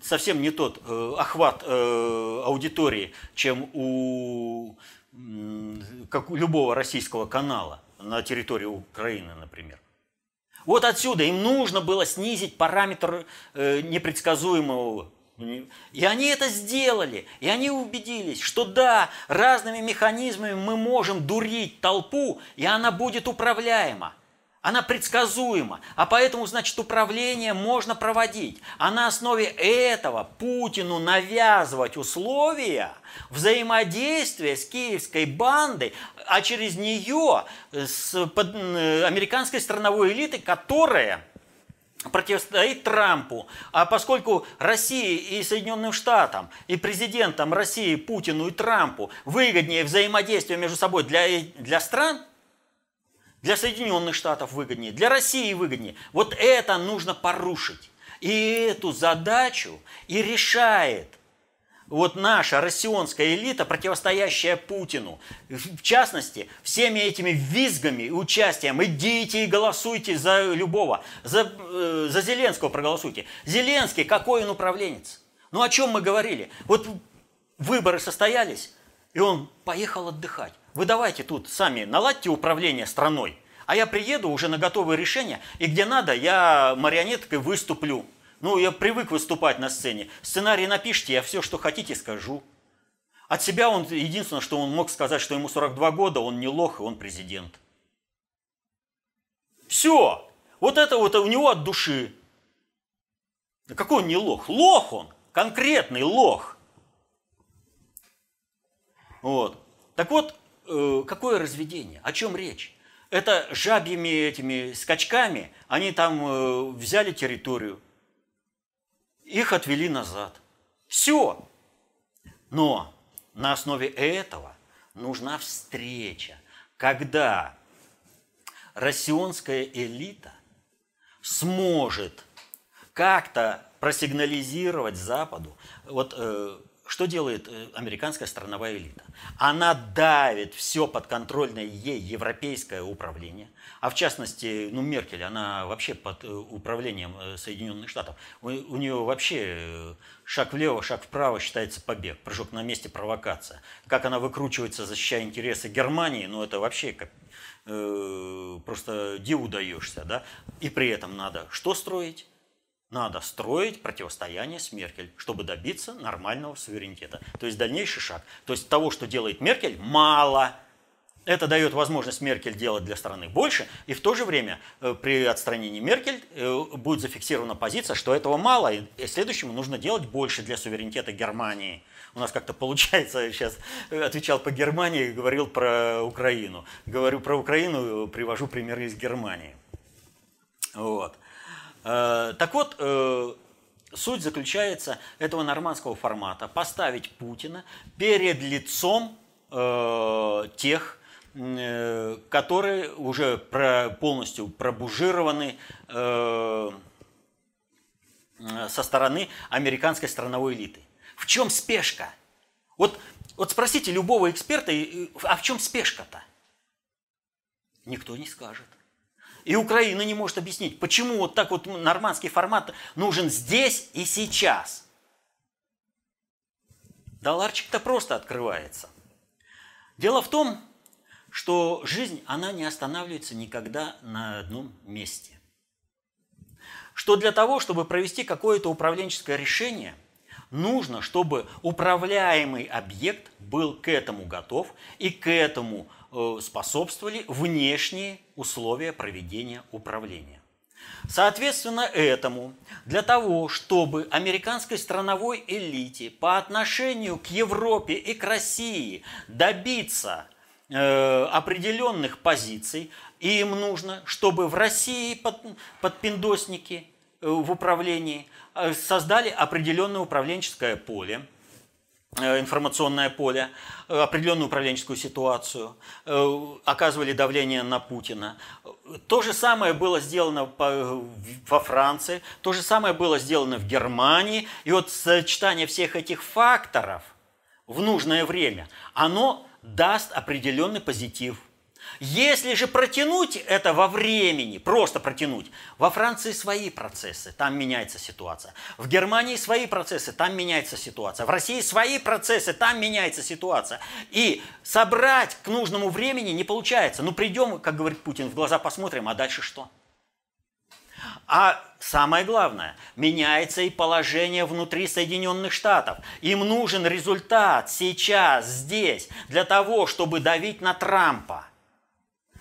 совсем не тот охват аудитории, чем у, как у любого российского канала на территории Украины, например. Вот отсюда им нужно было снизить параметр непредсказуемого и они это сделали, и они убедились, что да, разными механизмами мы можем дурить толпу, и она будет управляема. Она предсказуема, а поэтому, значит, управление можно проводить. А на основе этого Путину навязывать условия взаимодействия с киевской бандой, а через нее с американской страновой элитой, которая противостоит Трампу. А поскольку России и Соединенным Штатам, и президентам России, Путину и Трампу выгоднее взаимодействие между собой для, для стран, для Соединенных Штатов выгоднее, для России выгоднее, вот это нужно порушить. И эту задачу и решает вот наша россионская элита, противостоящая Путину, в частности, всеми этими визгами и участием, идите и голосуйте за любого, за, э, за Зеленского проголосуйте. Зеленский, какой он управленец? Ну о чем мы говорили? Вот выборы состоялись, и он поехал отдыхать. Вы давайте тут сами наладьте управление страной, а я приеду уже на готовые решения, и где надо, я марионеткой выступлю. Ну, я привык выступать на сцене. Сценарий напишите, я все, что хотите, скажу. От себя он, единственное, что он мог сказать, что ему 42 года, он не лох, и он президент. Все. Вот это вот у него от души. Да какой он не лох? Лох он. Конкретный лох. Вот. Так вот, э, какое разведение? О чем речь? Это жабьими этими скачками они там э, взяли территорию, их отвели назад. Все. Но на основе этого нужна встреча, когда россионская элита сможет как-то просигнализировать Западу. Вот э, что делает э, американская страновая элита? Она давит все подконтрольное ей европейское управление, а в частности, ну, Меркель, она вообще под э, управлением э, Соединенных Штатов. У, у нее вообще шаг влево, шаг вправо считается побег, прыжок на месте, провокация. Как она выкручивается, защищая интересы Германии, ну, это вообще как, э, просто диву даешься, да? И при этом надо что строить? Надо строить противостояние с Меркель, чтобы добиться нормального суверенитета. То есть дальнейший шаг. То есть того, что делает Меркель, мало. Это дает возможность Меркель делать для страны больше, и в то же время э, при отстранении Меркель э, будет зафиксирована позиция, что этого мало, и следующему нужно делать больше для суверенитета Германии. У нас как-то получается, сейчас э, отвечал по Германии, говорил про Украину. Говорю про Украину, привожу примеры из Германии. Вот. Э, так вот, э, суть заключается этого нормандского формата – поставить Путина перед лицом э, тех, которые уже полностью пробужированы со стороны американской страновой элиты. В чем спешка? Вот, вот спросите любого эксперта, а в чем спешка-то? Никто не скажет. И Украина не может объяснить, почему вот так вот нормандский формат нужен здесь и сейчас. Долларчик-то просто открывается. Дело в том, что жизнь, она не останавливается никогда на одном месте. Что для того, чтобы провести какое-то управленческое решение, нужно, чтобы управляемый объект был к этому готов и к этому способствовали внешние условия проведения управления. Соответственно этому, для того, чтобы американской страновой элите по отношению к Европе и к России добиться э, определенных позиций, им нужно, чтобы в России под, подпиндосники э, в управлении э, создали определенное управленческое поле – Э, информационное поле, э, определенную управленческую ситуацию, э, оказывали давление на Путина. То же самое было сделано во Франции, то же самое было сделано в Германии. И вот сочетание всех этих факторов в нужное время, оно даст определенный позитив если же протянуть это во времени, просто протянуть, во Франции свои процессы, там меняется ситуация. В Германии свои процессы, там меняется ситуация. В России свои процессы, там меняется ситуация. И собрать к нужному времени не получается. Ну придем, как говорит Путин, в глаза посмотрим, а дальше что? А самое главное, меняется и положение внутри Соединенных Штатов. Им нужен результат сейчас, здесь, для того, чтобы давить на Трампа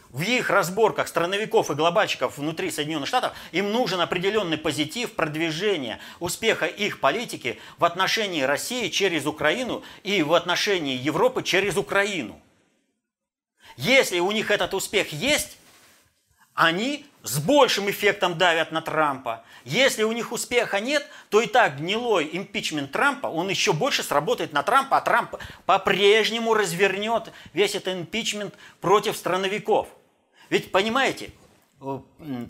в их разборках страновиков и глобальщиков внутри Соединенных Штатов им нужен определенный позитив продвижения успеха их политики в отношении России через Украину и в отношении Европы через Украину. Если у них этот успех есть, они с большим эффектом давят на Трампа. Если у них успеха нет, то и так гнилой импичмент Трампа, он еще больше сработает на Трампа, а Трамп по-прежнему развернет весь этот импичмент против страновиков. Ведь, понимаете, э,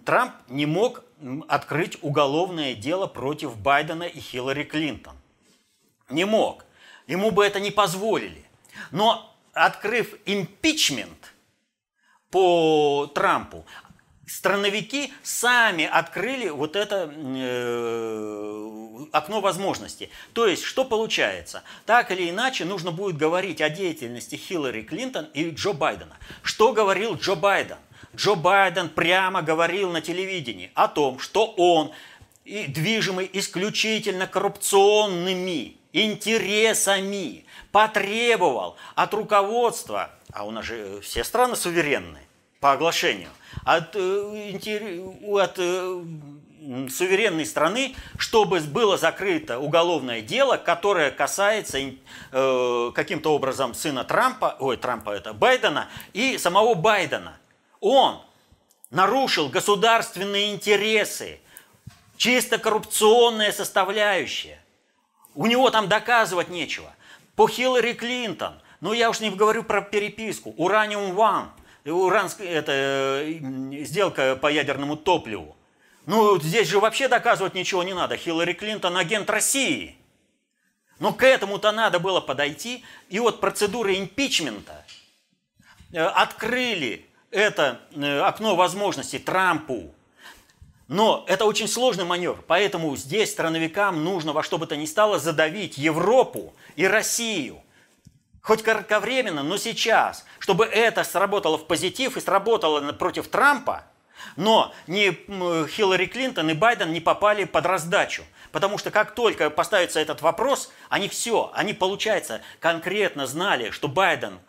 Трамп не мог открыть уголовное дело против Байдена и Хиллари Клинтон. Не мог. Ему бы это не позволили. Но открыв импичмент по Трампу, страновики сами открыли вот это э, окно возможностей. То есть, что получается? Так или иначе, нужно будет говорить о деятельности Хиллари Клинтон и Джо Байдена. Что говорил Джо Байден? Джо Байден прямо говорил на телевидении о том, что он, движимый исключительно коррупционными интересами, потребовал от руководства, а у нас же все страны суверенные по оглашению, от, э, от э, суверенной страны, чтобы было закрыто уголовное дело, которое касается э, каким-то образом сына Трампа, ой, Трампа это Байдена и самого Байдена – он нарушил государственные интересы, чисто коррупционная составляющая. У него там доказывать нечего. По Хиллари Клинтон, ну я уж не говорю про переписку, Ураниум One, уранская это, э, сделка по ядерному топливу. Ну, здесь же вообще доказывать ничего не надо. Хиллари Клинтон агент России. Но к этому-то надо было подойти. И вот процедуры импичмента э, открыли это э, окно возможностей Трампу. Но это очень сложный маневр, поэтому здесь страновикам нужно во что бы то ни стало задавить Европу и Россию. Хоть кратковременно, но сейчас, чтобы это сработало в позитив и сработало против Трампа, но ни Хиллари Клинтон и Байден не попали под раздачу. Потому что как только поставится этот вопрос, они все, они, получается, конкретно знали, что Байден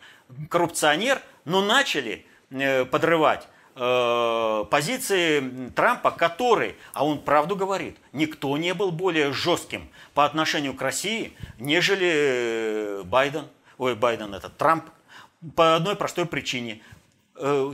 коррупционер, но начали Э, подрывать э, позиции Трампа, который, а он правду говорит, никто не был более жестким по отношению к России, нежели э, Байден, ой, Байден этот, Трамп, по одной простой причине.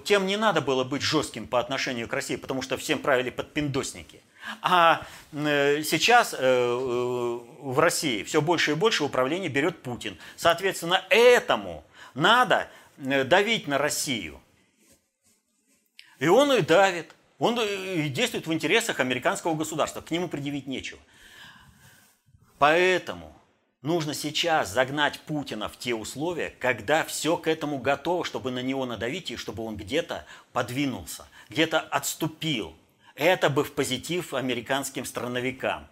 Тем не надо было быть жестким по отношению к России, потому что всем правили подпиндосники. А сейчас в России все больше и больше управления берет Путин. Соответственно, этому надо давить на Россию. И он и давит. Он и действует в интересах американского государства. К нему предъявить нечего. Поэтому нужно сейчас загнать Путина в те условия, когда все к этому готово, чтобы на него надавить и чтобы он где-то подвинулся, где-то отступил. Это бы в позитив американским страновикам.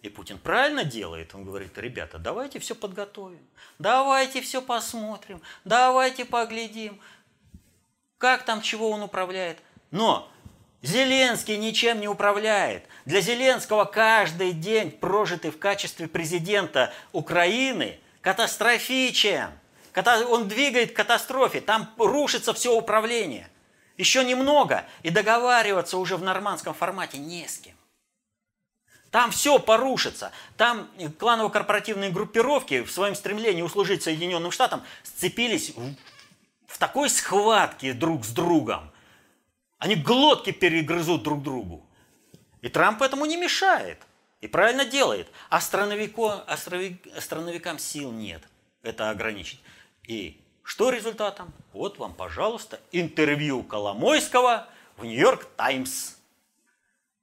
И Путин правильно делает, он говорит, ребята, давайте все подготовим, давайте все посмотрим, давайте поглядим, как там, чего он управляет. Но Зеленский ничем не управляет. Для Зеленского каждый день, прожитый в качестве президента Украины, катастрофичен. Он двигает к катастрофе, там рушится все управление. Еще немного, и договариваться уже в нормандском формате не с кем. Там все порушится. Там кланово-корпоративные группировки в своем стремлении услужить Соединенным Штатам сцепились в, такой схватке друг с другом. Они глотки перегрызут друг другу. И Трамп этому не мешает. И правильно делает. А страновикам сил нет это ограничить. И что результатом? Вот вам, пожалуйста, интервью Коломойского в Нью-Йорк Таймс.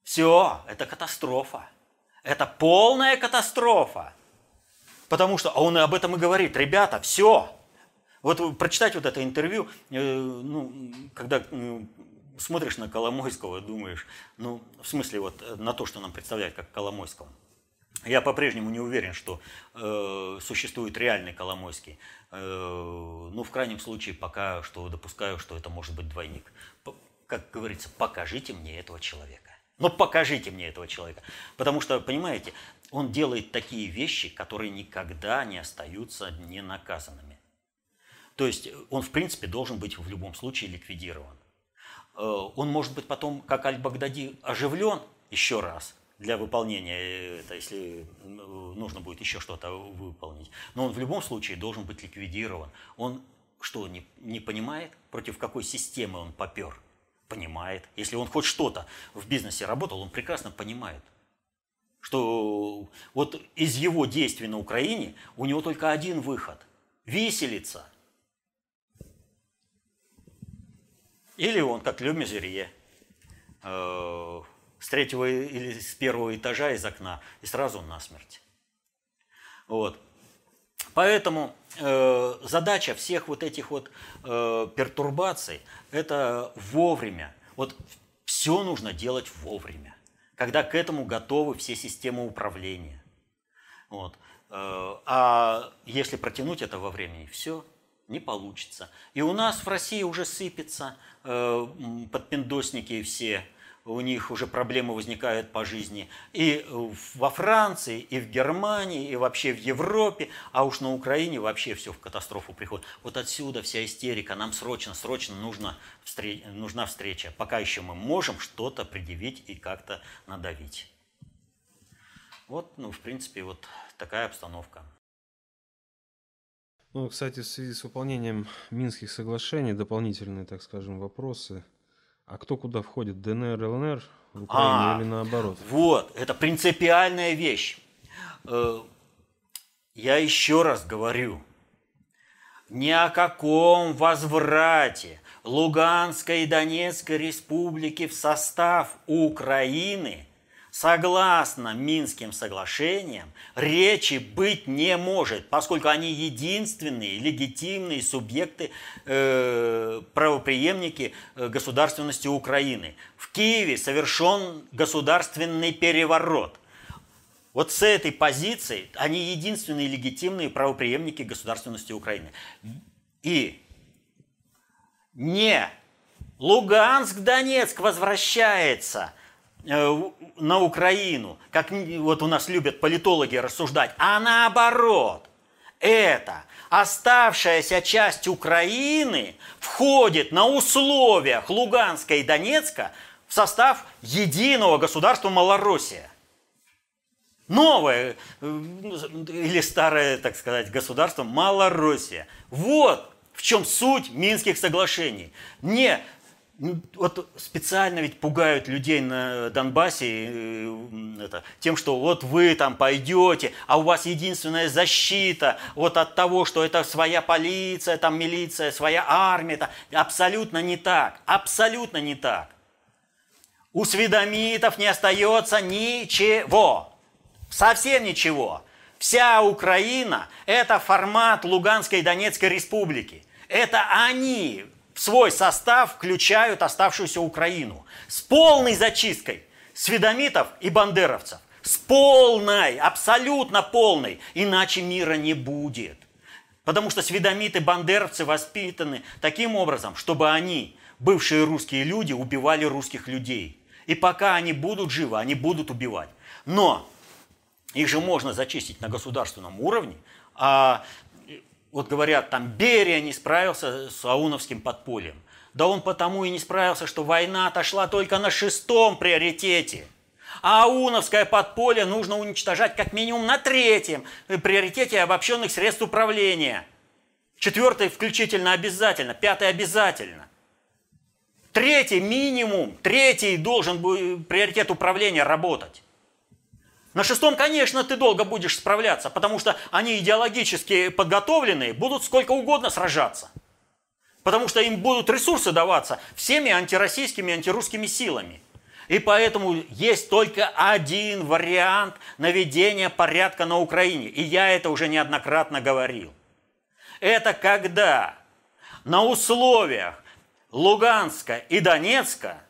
Все, это катастрофа. Это полная катастрофа. Потому что, а он об этом и говорит, ребята, все. Вот прочитать вот это интервью, э, ну, когда э, смотришь на Коломойского, думаешь, ну, в смысле, вот э, на то, что нам представляют как Коломойского. Я по-прежнему не уверен, что э, существует реальный Коломойский. Э, ну, в крайнем случае, пока что допускаю, что это может быть двойник. Как говорится, покажите мне этого человека. Но покажите мне этого человека. Потому что, понимаете, он делает такие вещи, которые никогда не остаются ненаказанными. То есть он, в принципе, должен быть в любом случае ликвидирован. Э, он может быть потом, как Аль-Багдади, оживлен еще раз для выполнения, это, если нужно будет еще что-то выполнить. Но он в любом случае должен быть ликвидирован. Он что, не, не понимает, против какой системы он попер – понимает. Если он хоть что-то в бизнесе работал, он прекрасно понимает, что вот из его действий на Украине у него только один выход – виселица. Или он, как Ле Мезерье, э, с третьего или с первого этажа из окна и сразу насмерть. Вот. Поэтому э, задача всех вот этих вот э, пертурбаций – это вовремя. Вот все нужно делать вовремя, когда к этому готовы все системы управления. Вот. Э, а если протянуть это во времени, все не получится. И у нас в России уже сыпятся э, подпиндосники все – у них уже проблемы возникают по жизни. И во Франции, и в Германии, и вообще в Европе, а уж на Украине вообще все в катастрофу приходит. Вот отсюда вся истерика. Нам срочно, срочно нужно, нужна встреча. Пока еще мы можем что-то предъявить и как-то надавить. Вот, ну, в принципе, вот такая обстановка. Ну, кстати, в связи с выполнением Минских соглашений, дополнительные, так скажем, вопросы – а кто куда входит? ДНР, ЛНР в Украине а, или наоборот? Вот, это принципиальная вещь. Э, я еще раз говорю, ни о каком возврате Луганской и Донецкой республики в состав Украины согласно Минским соглашениям, речи быть не может, поскольку они единственные легитимные субъекты, э, правоприемники э, государственности Украины. В Киеве совершен государственный переворот. Вот с этой позиции они единственные легитимные правоприемники государственности Украины. И не Луганск, Донецк возвращается – на Украину, как вот у нас любят политологи рассуждать, а наоборот. Это оставшаяся часть Украины входит на условиях Луганска и Донецка в состав единого государства Малороссия. Новое э, или старое, так сказать, государство Малороссия. Вот в чем суть Минских соглашений. Не вот специально ведь пугают людей на Донбассе э, это, тем, что вот вы там пойдете, а у вас единственная защита вот от того, что это своя полиция, там милиция, своя армия. Это абсолютно не так. Абсолютно не так. У сведомитов не остается ничего. Совсем ничего. Вся Украина – это формат Луганской и Донецкой республики. Это они свой состав включают оставшуюся Украину с полной зачисткой сведомитов и бандеровцев. С полной, абсолютно полной. Иначе мира не будет. Потому что сведомиты, бандеровцы воспитаны таким образом, чтобы они, бывшие русские люди, убивали русских людей. И пока они будут живы, они будут убивать. Но их же можно зачистить на государственном уровне. А вот говорят, там Берия не справился с ауновским подпольем. Да он потому и не справился, что война отошла только на шестом приоритете. А ауновское подполье нужно уничтожать как минимум на третьем приоритете обобщенных средств управления. Четвертый включительно обязательно, пятый обязательно. Третий минимум, третий должен приоритет управления работать. На шестом, конечно, ты долго будешь справляться, потому что они идеологически подготовленные, будут сколько угодно сражаться. Потому что им будут ресурсы даваться всеми антироссийскими, антирусскими силами. И поэтому есть только один вариант наведения порядка на Украине. И я это уже неоднократно говорил. Это когда на условиях Луганска и Донецка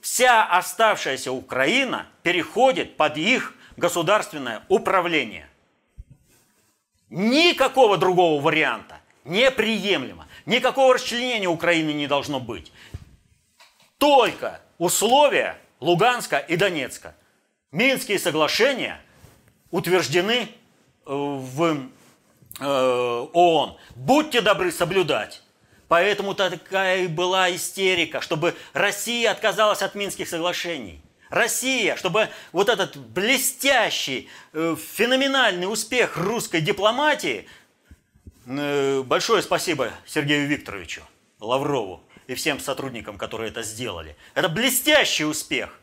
вся оставшаяся Украина переходит под их государственное управление. Никакого другого варианта неприемлемо. Никакого расчленения Украины не должно быть. Только условия Луганска и Донецка. Минские соглашения утверждены э, в э, ООН. Будьте добры соблюдать. Поэтому такая и была истерика, чтобы Россия отказалась от Минских соглашений – Россия, чтобы вот этот блестящий, э, феноменальный успех русской дипломатии, э, большое спасибо Сергею Викторовичу Лаврову и всем сотрудникам, которые это сделали. Это блестящий успех.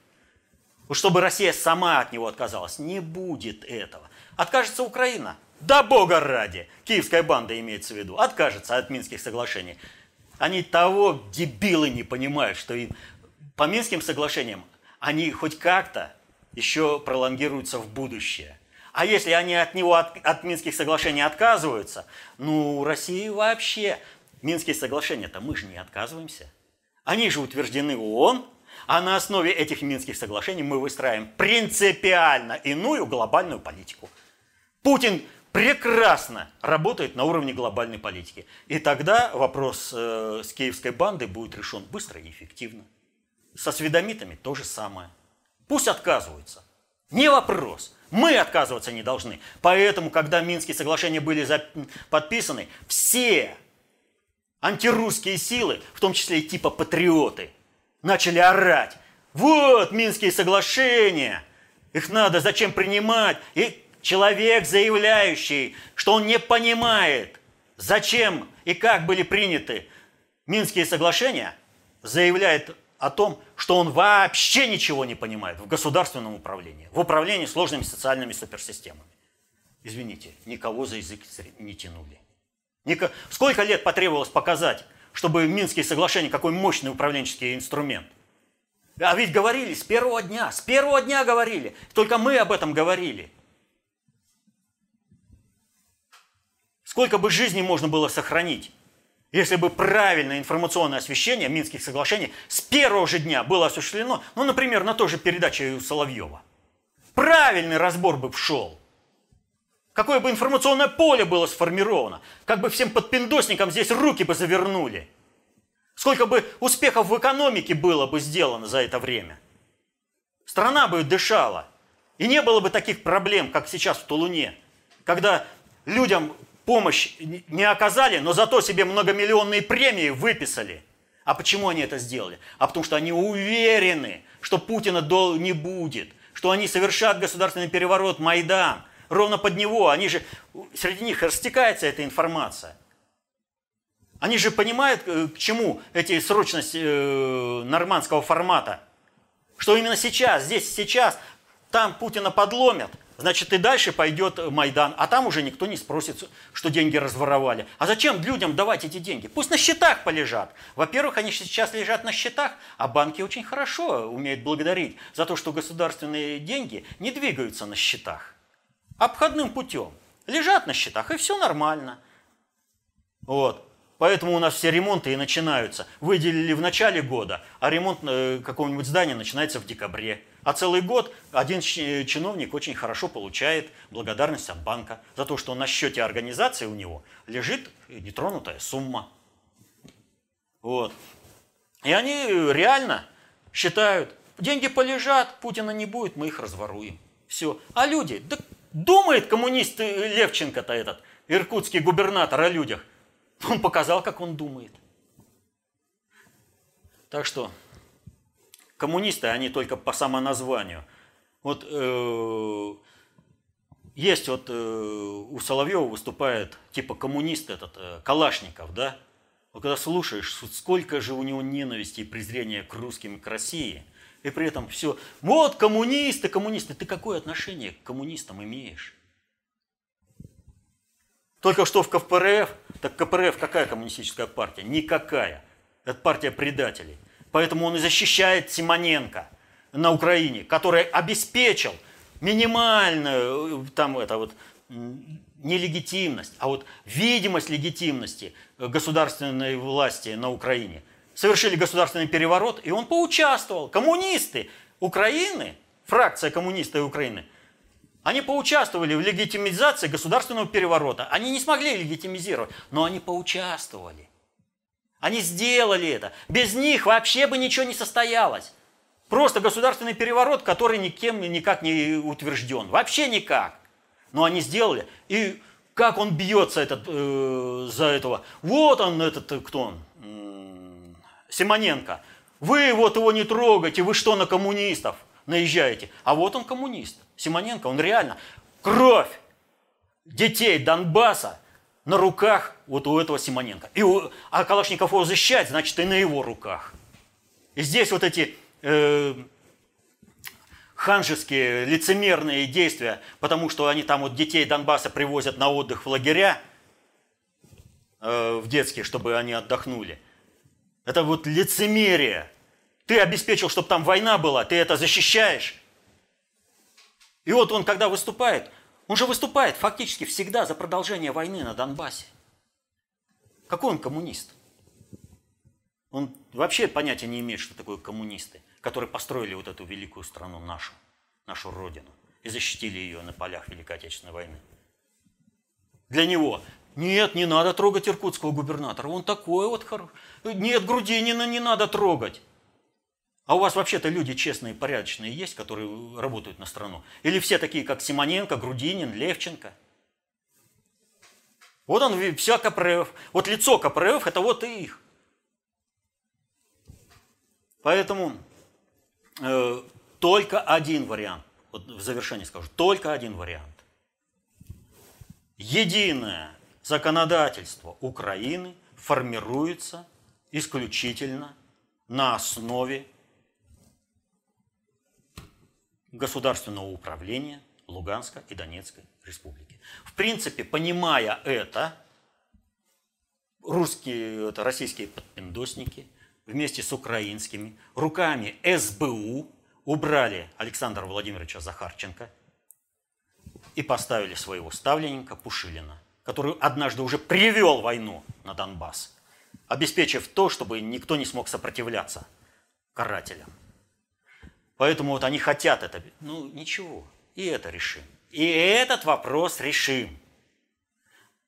Чтобы Россия сама от него отказалась. Не будет этого. Откажется Украина. Да бога ради! Киевская банда имеется в виду. Откажется от Минских соглашений. Они того дебилы не понимают, что им по Минским соглашениям они хоть как-то еще пролонгируются в будущее. А если они от него, от, от Минских соглашений отказываются, ну, России вообще, Минские соглашения-то мы же не отказываемся. Они же утверждены ООН, а на основе этих Минских соглашений мы выстраиваем принципиально иную глобальную политику. Путин прекрасно работает на уровне глобальной политики. И тогда вопрос э, с киевской бандой будет решен быстро и эффективно. Со сведомитами то же самое. Пусть отказываются. Не вопрос. Мы отказываться не должны. Поэтому, когда Минские соглашения были подписаны, все антирусские силы, в том числе и типа патриоты, начали орать. Вот Минские соглашения, их надо зачем принимать? И человек, заявляющий, что он не понимает, зачем и как были приняты Минские соглашения, заявляет о том, что он вообще ничего не понимает в государственном управлении, в управлении сложными социальными суперсистемами. Извините, никого за язык не тянули. Сколько лет потребовалось показать, чтобы Минские соглашения, какой мощный управленческий инструмент? А ведь говорили с первого дня, с первого дня говорили. Только мы об этом говорили. Сколько бы жизней можно было сохранить? Если бы правильное информационное освещение Минских соглашений с первого же дня было осуществлено, ну, например, на той же передаче Соловьева, правильный разбор бы шел. Какое бы информационное поле было сформировано, как бы всем подпиндосникам здесь руки бы завернули. Сколько бы успехов в экономике было бы сделано за это время. Страна бы дышала. И не было бы таких проблем, как сейчас в Тулуне, когда людям помощь не оказали, но зато себе многомиллионные премии выписали. А почему они это сделали? А потому что они уверены, что Путина не будет, что они совершат государственный переворот Майдан. Ровно под него, они же, среди них растекается эта информация. Они же понимают, э, к чему эти срочность э, нормандского формата. Что именно сейчас, здесь сейчас, там Путина подломят – значит и дальше пойдет Майдан, а там уже никто не спросит, что деньги разворовали. А зачем людям давать эти деньги? Пусть на счетах полежат. Во-первых, они сейчас лежат на счетах, а банки очень хорошо умеют благодарить за то, что государственные деньги не двигаются на счетах. Обходным путем. лежат на счетах, и все нормально. Вот. Поэтому у нас все ремонты и начинаются. Выделили в начале года, а ремонт э, какого-нибудь здания начинается в декабре. А целый год один чиновник очень хорошо получает благодарность от банка за то, что на счете организации у него лежит нетронутая сумма. Вот. И они реально считают, деньги полежат, Путина не будет, мы их разворуем. Все. А люди, да думает коммунист Левченко-то этот, иркутский губернатор о людях. Он показал, как он думает. Так что коммунисты, они только по самоназванию. Вот э, есть вот э, у Соловьева выступает типа коммунист этот э, Калашников, да? Вот когда слушаешь, сколько же у него ненависти и презрения к русским к России, и при этом все, вот коммунисты, коммунисты, ты какое отношение к коммунистам имеешь? Только что в КПРФ, так КПРФ какая коммунистическая партия? Никакая. Это партия предателей. Поэтому он и защищает Симоненко на Украине, который обеспечил минимальную там это вот не легитимность, а вот видимость легитимности государственной власти на Украине. Совершили государственный переворот, и он поучаствовал. Коммунисты Украины, фракция коммунисты Украины – они поучаствовали в легитимизации государственного переворота. Они не смогли легитимизировать, но они поучаствовали. Они сделали это. Без них вообще бы ничего не состоялось. Просто государственный переворот, который никем никак не утвержден. Вообще никак. Но они сделали. И как он бьется этот, э, за этого. Вот он, этот, э, кто он? Симоненко. Вы вот его не трогаете, вы что на коммунистов наезжаете? А вот он коммунист. Симоненко, он реально кровь детей Донбасса на руках вот у этого Симоненко. И у, а Калашников его защищает, значит, и на его руках. И здесь вот эти э, ханжеские, лицемерные действия, потому что они там вот детей Донбасса привозят на отдых в лагеря, э, в детские, чтобы они отдохнули. Это вот лицемерие. Ты обеспечил, чтобы там война была, ты это защищаешь. И вот он, когда выступает, он же выступает фактически всегда за продолжение войны на Донбассе. Какой он коммунист? Он вообще понятия не имеет, что такое коммунисты, которые построили вот эту великую страну нашу, нашу Родину, и защитили ее на полях Великой Отечественной войны. Для него нет, не надо трогать иркутского губернатора, он такой вот хороший. Нет, Грудинина не надо трогать. А у вас вообще-то люди честные, порядочные есть, которые работают на страну? Или все такие, как Симоненко, Грудинин, Левченко? Вот он, вся КПРФ. Вот лицо КПРФ – это вот и их. Поэтому э, только один вариант, вот в завершении скажу, только один вариант. Единое законодательство Украины формируется исключительно на основе государственного управления Луганской и Донецкой республики. В принципе, понимая это, русские, это российские подпиндосники вместе с украинскими руками СБУ убрали Александра Владимировича Захарченко и поставили своего ставленника Пушилина, который однажды уже привел войну на Донбасс, обеспечив то, чтобы никто не смог сопротивляться карателям. Поэтому вот они хотят это. Ну, ничего, и это решим. И этот вопрос решим.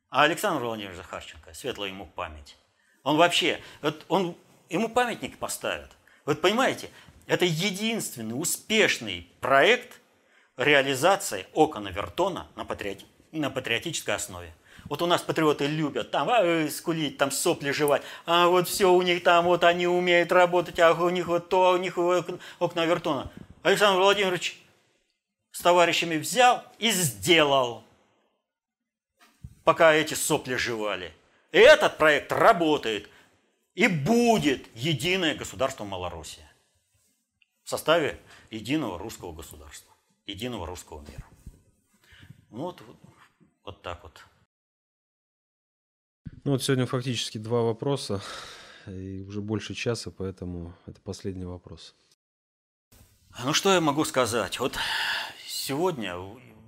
А Александр Владимирович Захарченко, светлая ему память, он вообще, вот он, ему памятник поставят. Вот понимаете, это единственный успешный проект реализации окона Вертона на, патриоти, на патриотической основе. Вот у нас патриоты любят там а, скулить, там сопли жевать, а вот все у них там, вот они умеют работать, а у них вот то, у них окна Вертона. Александр Владимирович с товарищами взял и сделал, пока эти сопли жевали. Этот проект работает и будет единое государство Малороссия в составе единого русского государства, единого русского мира. Вот, вот так вот. Ну вот сегодня фактически два вопроса, и уже больше часа, поэтому это последний вопрос. Ну что я могу сказать? Вот сегодня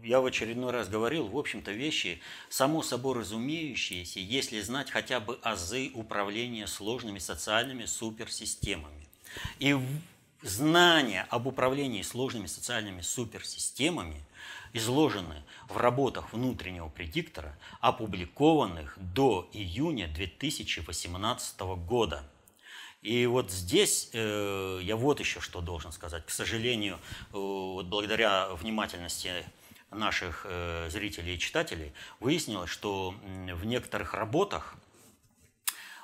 я в очередной раз говорил, в общем-то, вещи само собой разумеющиеся, если знать хотя бы азы управления сложными социальными суперсистемами. И знания об управлении сложными социальными суперсистемами изложены в работах внутреннего предиктора, опубликованных до июня 2018 года. И вот здесь э, я вот еще что должен сказать. К сожалению, э, вот благодаря внимательности наших э, зрителей и читателей выяснилось, что в некоторых работах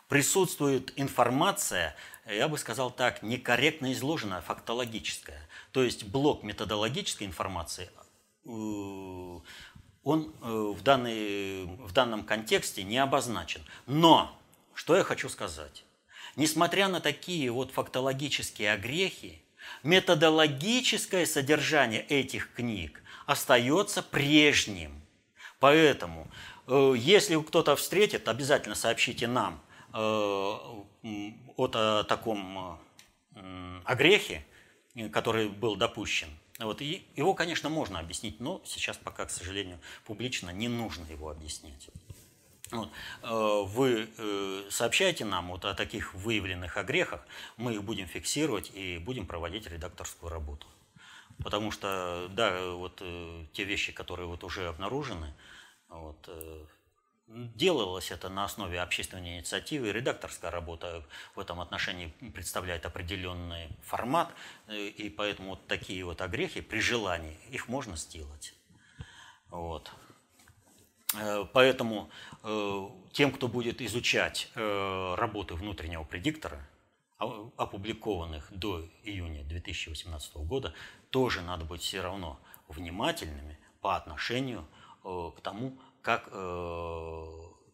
присутствует информация, я бы сказал так, некорректно изложенная, фактологическая. То есть блок методологической информации, он в, данный, в данном контексте не обозначен. Но, что я хочу сказать. Несмотря на такие вот фактологические огрехи, методологическое содержание этих книг остается прежним. Поэтому, э, если кто-то встретит, обязательно сообщите нам э, о таком огрехе, который был допущен. Вот, и его, конечно, можно объяснить, но сейчас пока, к сожалению, публично не нужно его объяснять. Вот. Э, вы э, сообщайте нам вот о таких выявленных огрехах, мы их будем фиксировать и будем проводить редакторскую работу. Потому что, да, вот э, те вещи, которые вот уже обнаружены, вот, делалось это на основе общественной инициативы. Редакторская работа в этом отношении представляет определенный формат, и поэтому вот такие вот огрехи при желании, их можно сделать. Вот. Э, поэтому э, тем, кто будет изучать э, работы внутреннего предиктора, опубликованных до июня 2018 года, тоже надо быть все равно внимательными по отношению к тому, как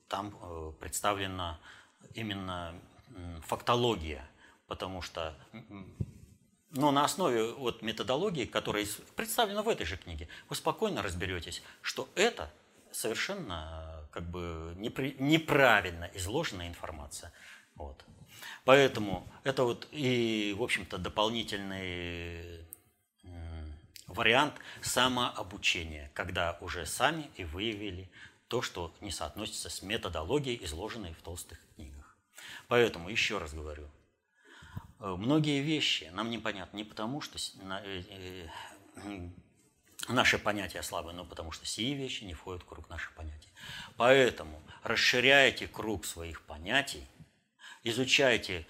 там представлена именно фактология, потому что но на основе вот методологии, которая представлена в этой же книге, вы спокойно разберетесь, что это совершенно как бы непри, неправильно изложенная информация. Вот. Поэтому это вот и, в общем-то, дополнительный вариант самообучения, когда уже сами и выявили то, что не соотносится с методологией, изложенной в толстых книгах. Поэтому, еще раз говорю, э, многие вещи нам непонятны не потому, что э, э, наши понятия слабы, но потому что сии вещи не входят в круг наших понятий. Поэтому расширяйте круг своих понятий, изучайте,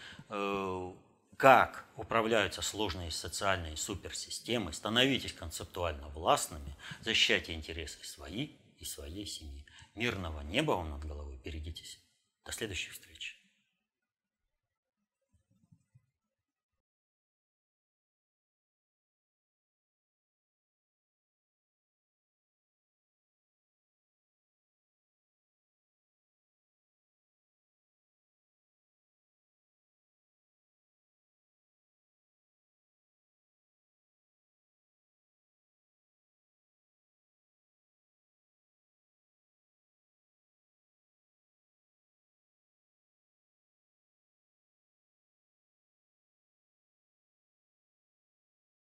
как управляются сложные социальные суперсистемы, становитесь концептуально властными, защищайте интересы свои и своей семьи. Мирного неба вам над головой, берегитесь. До следующих встреч.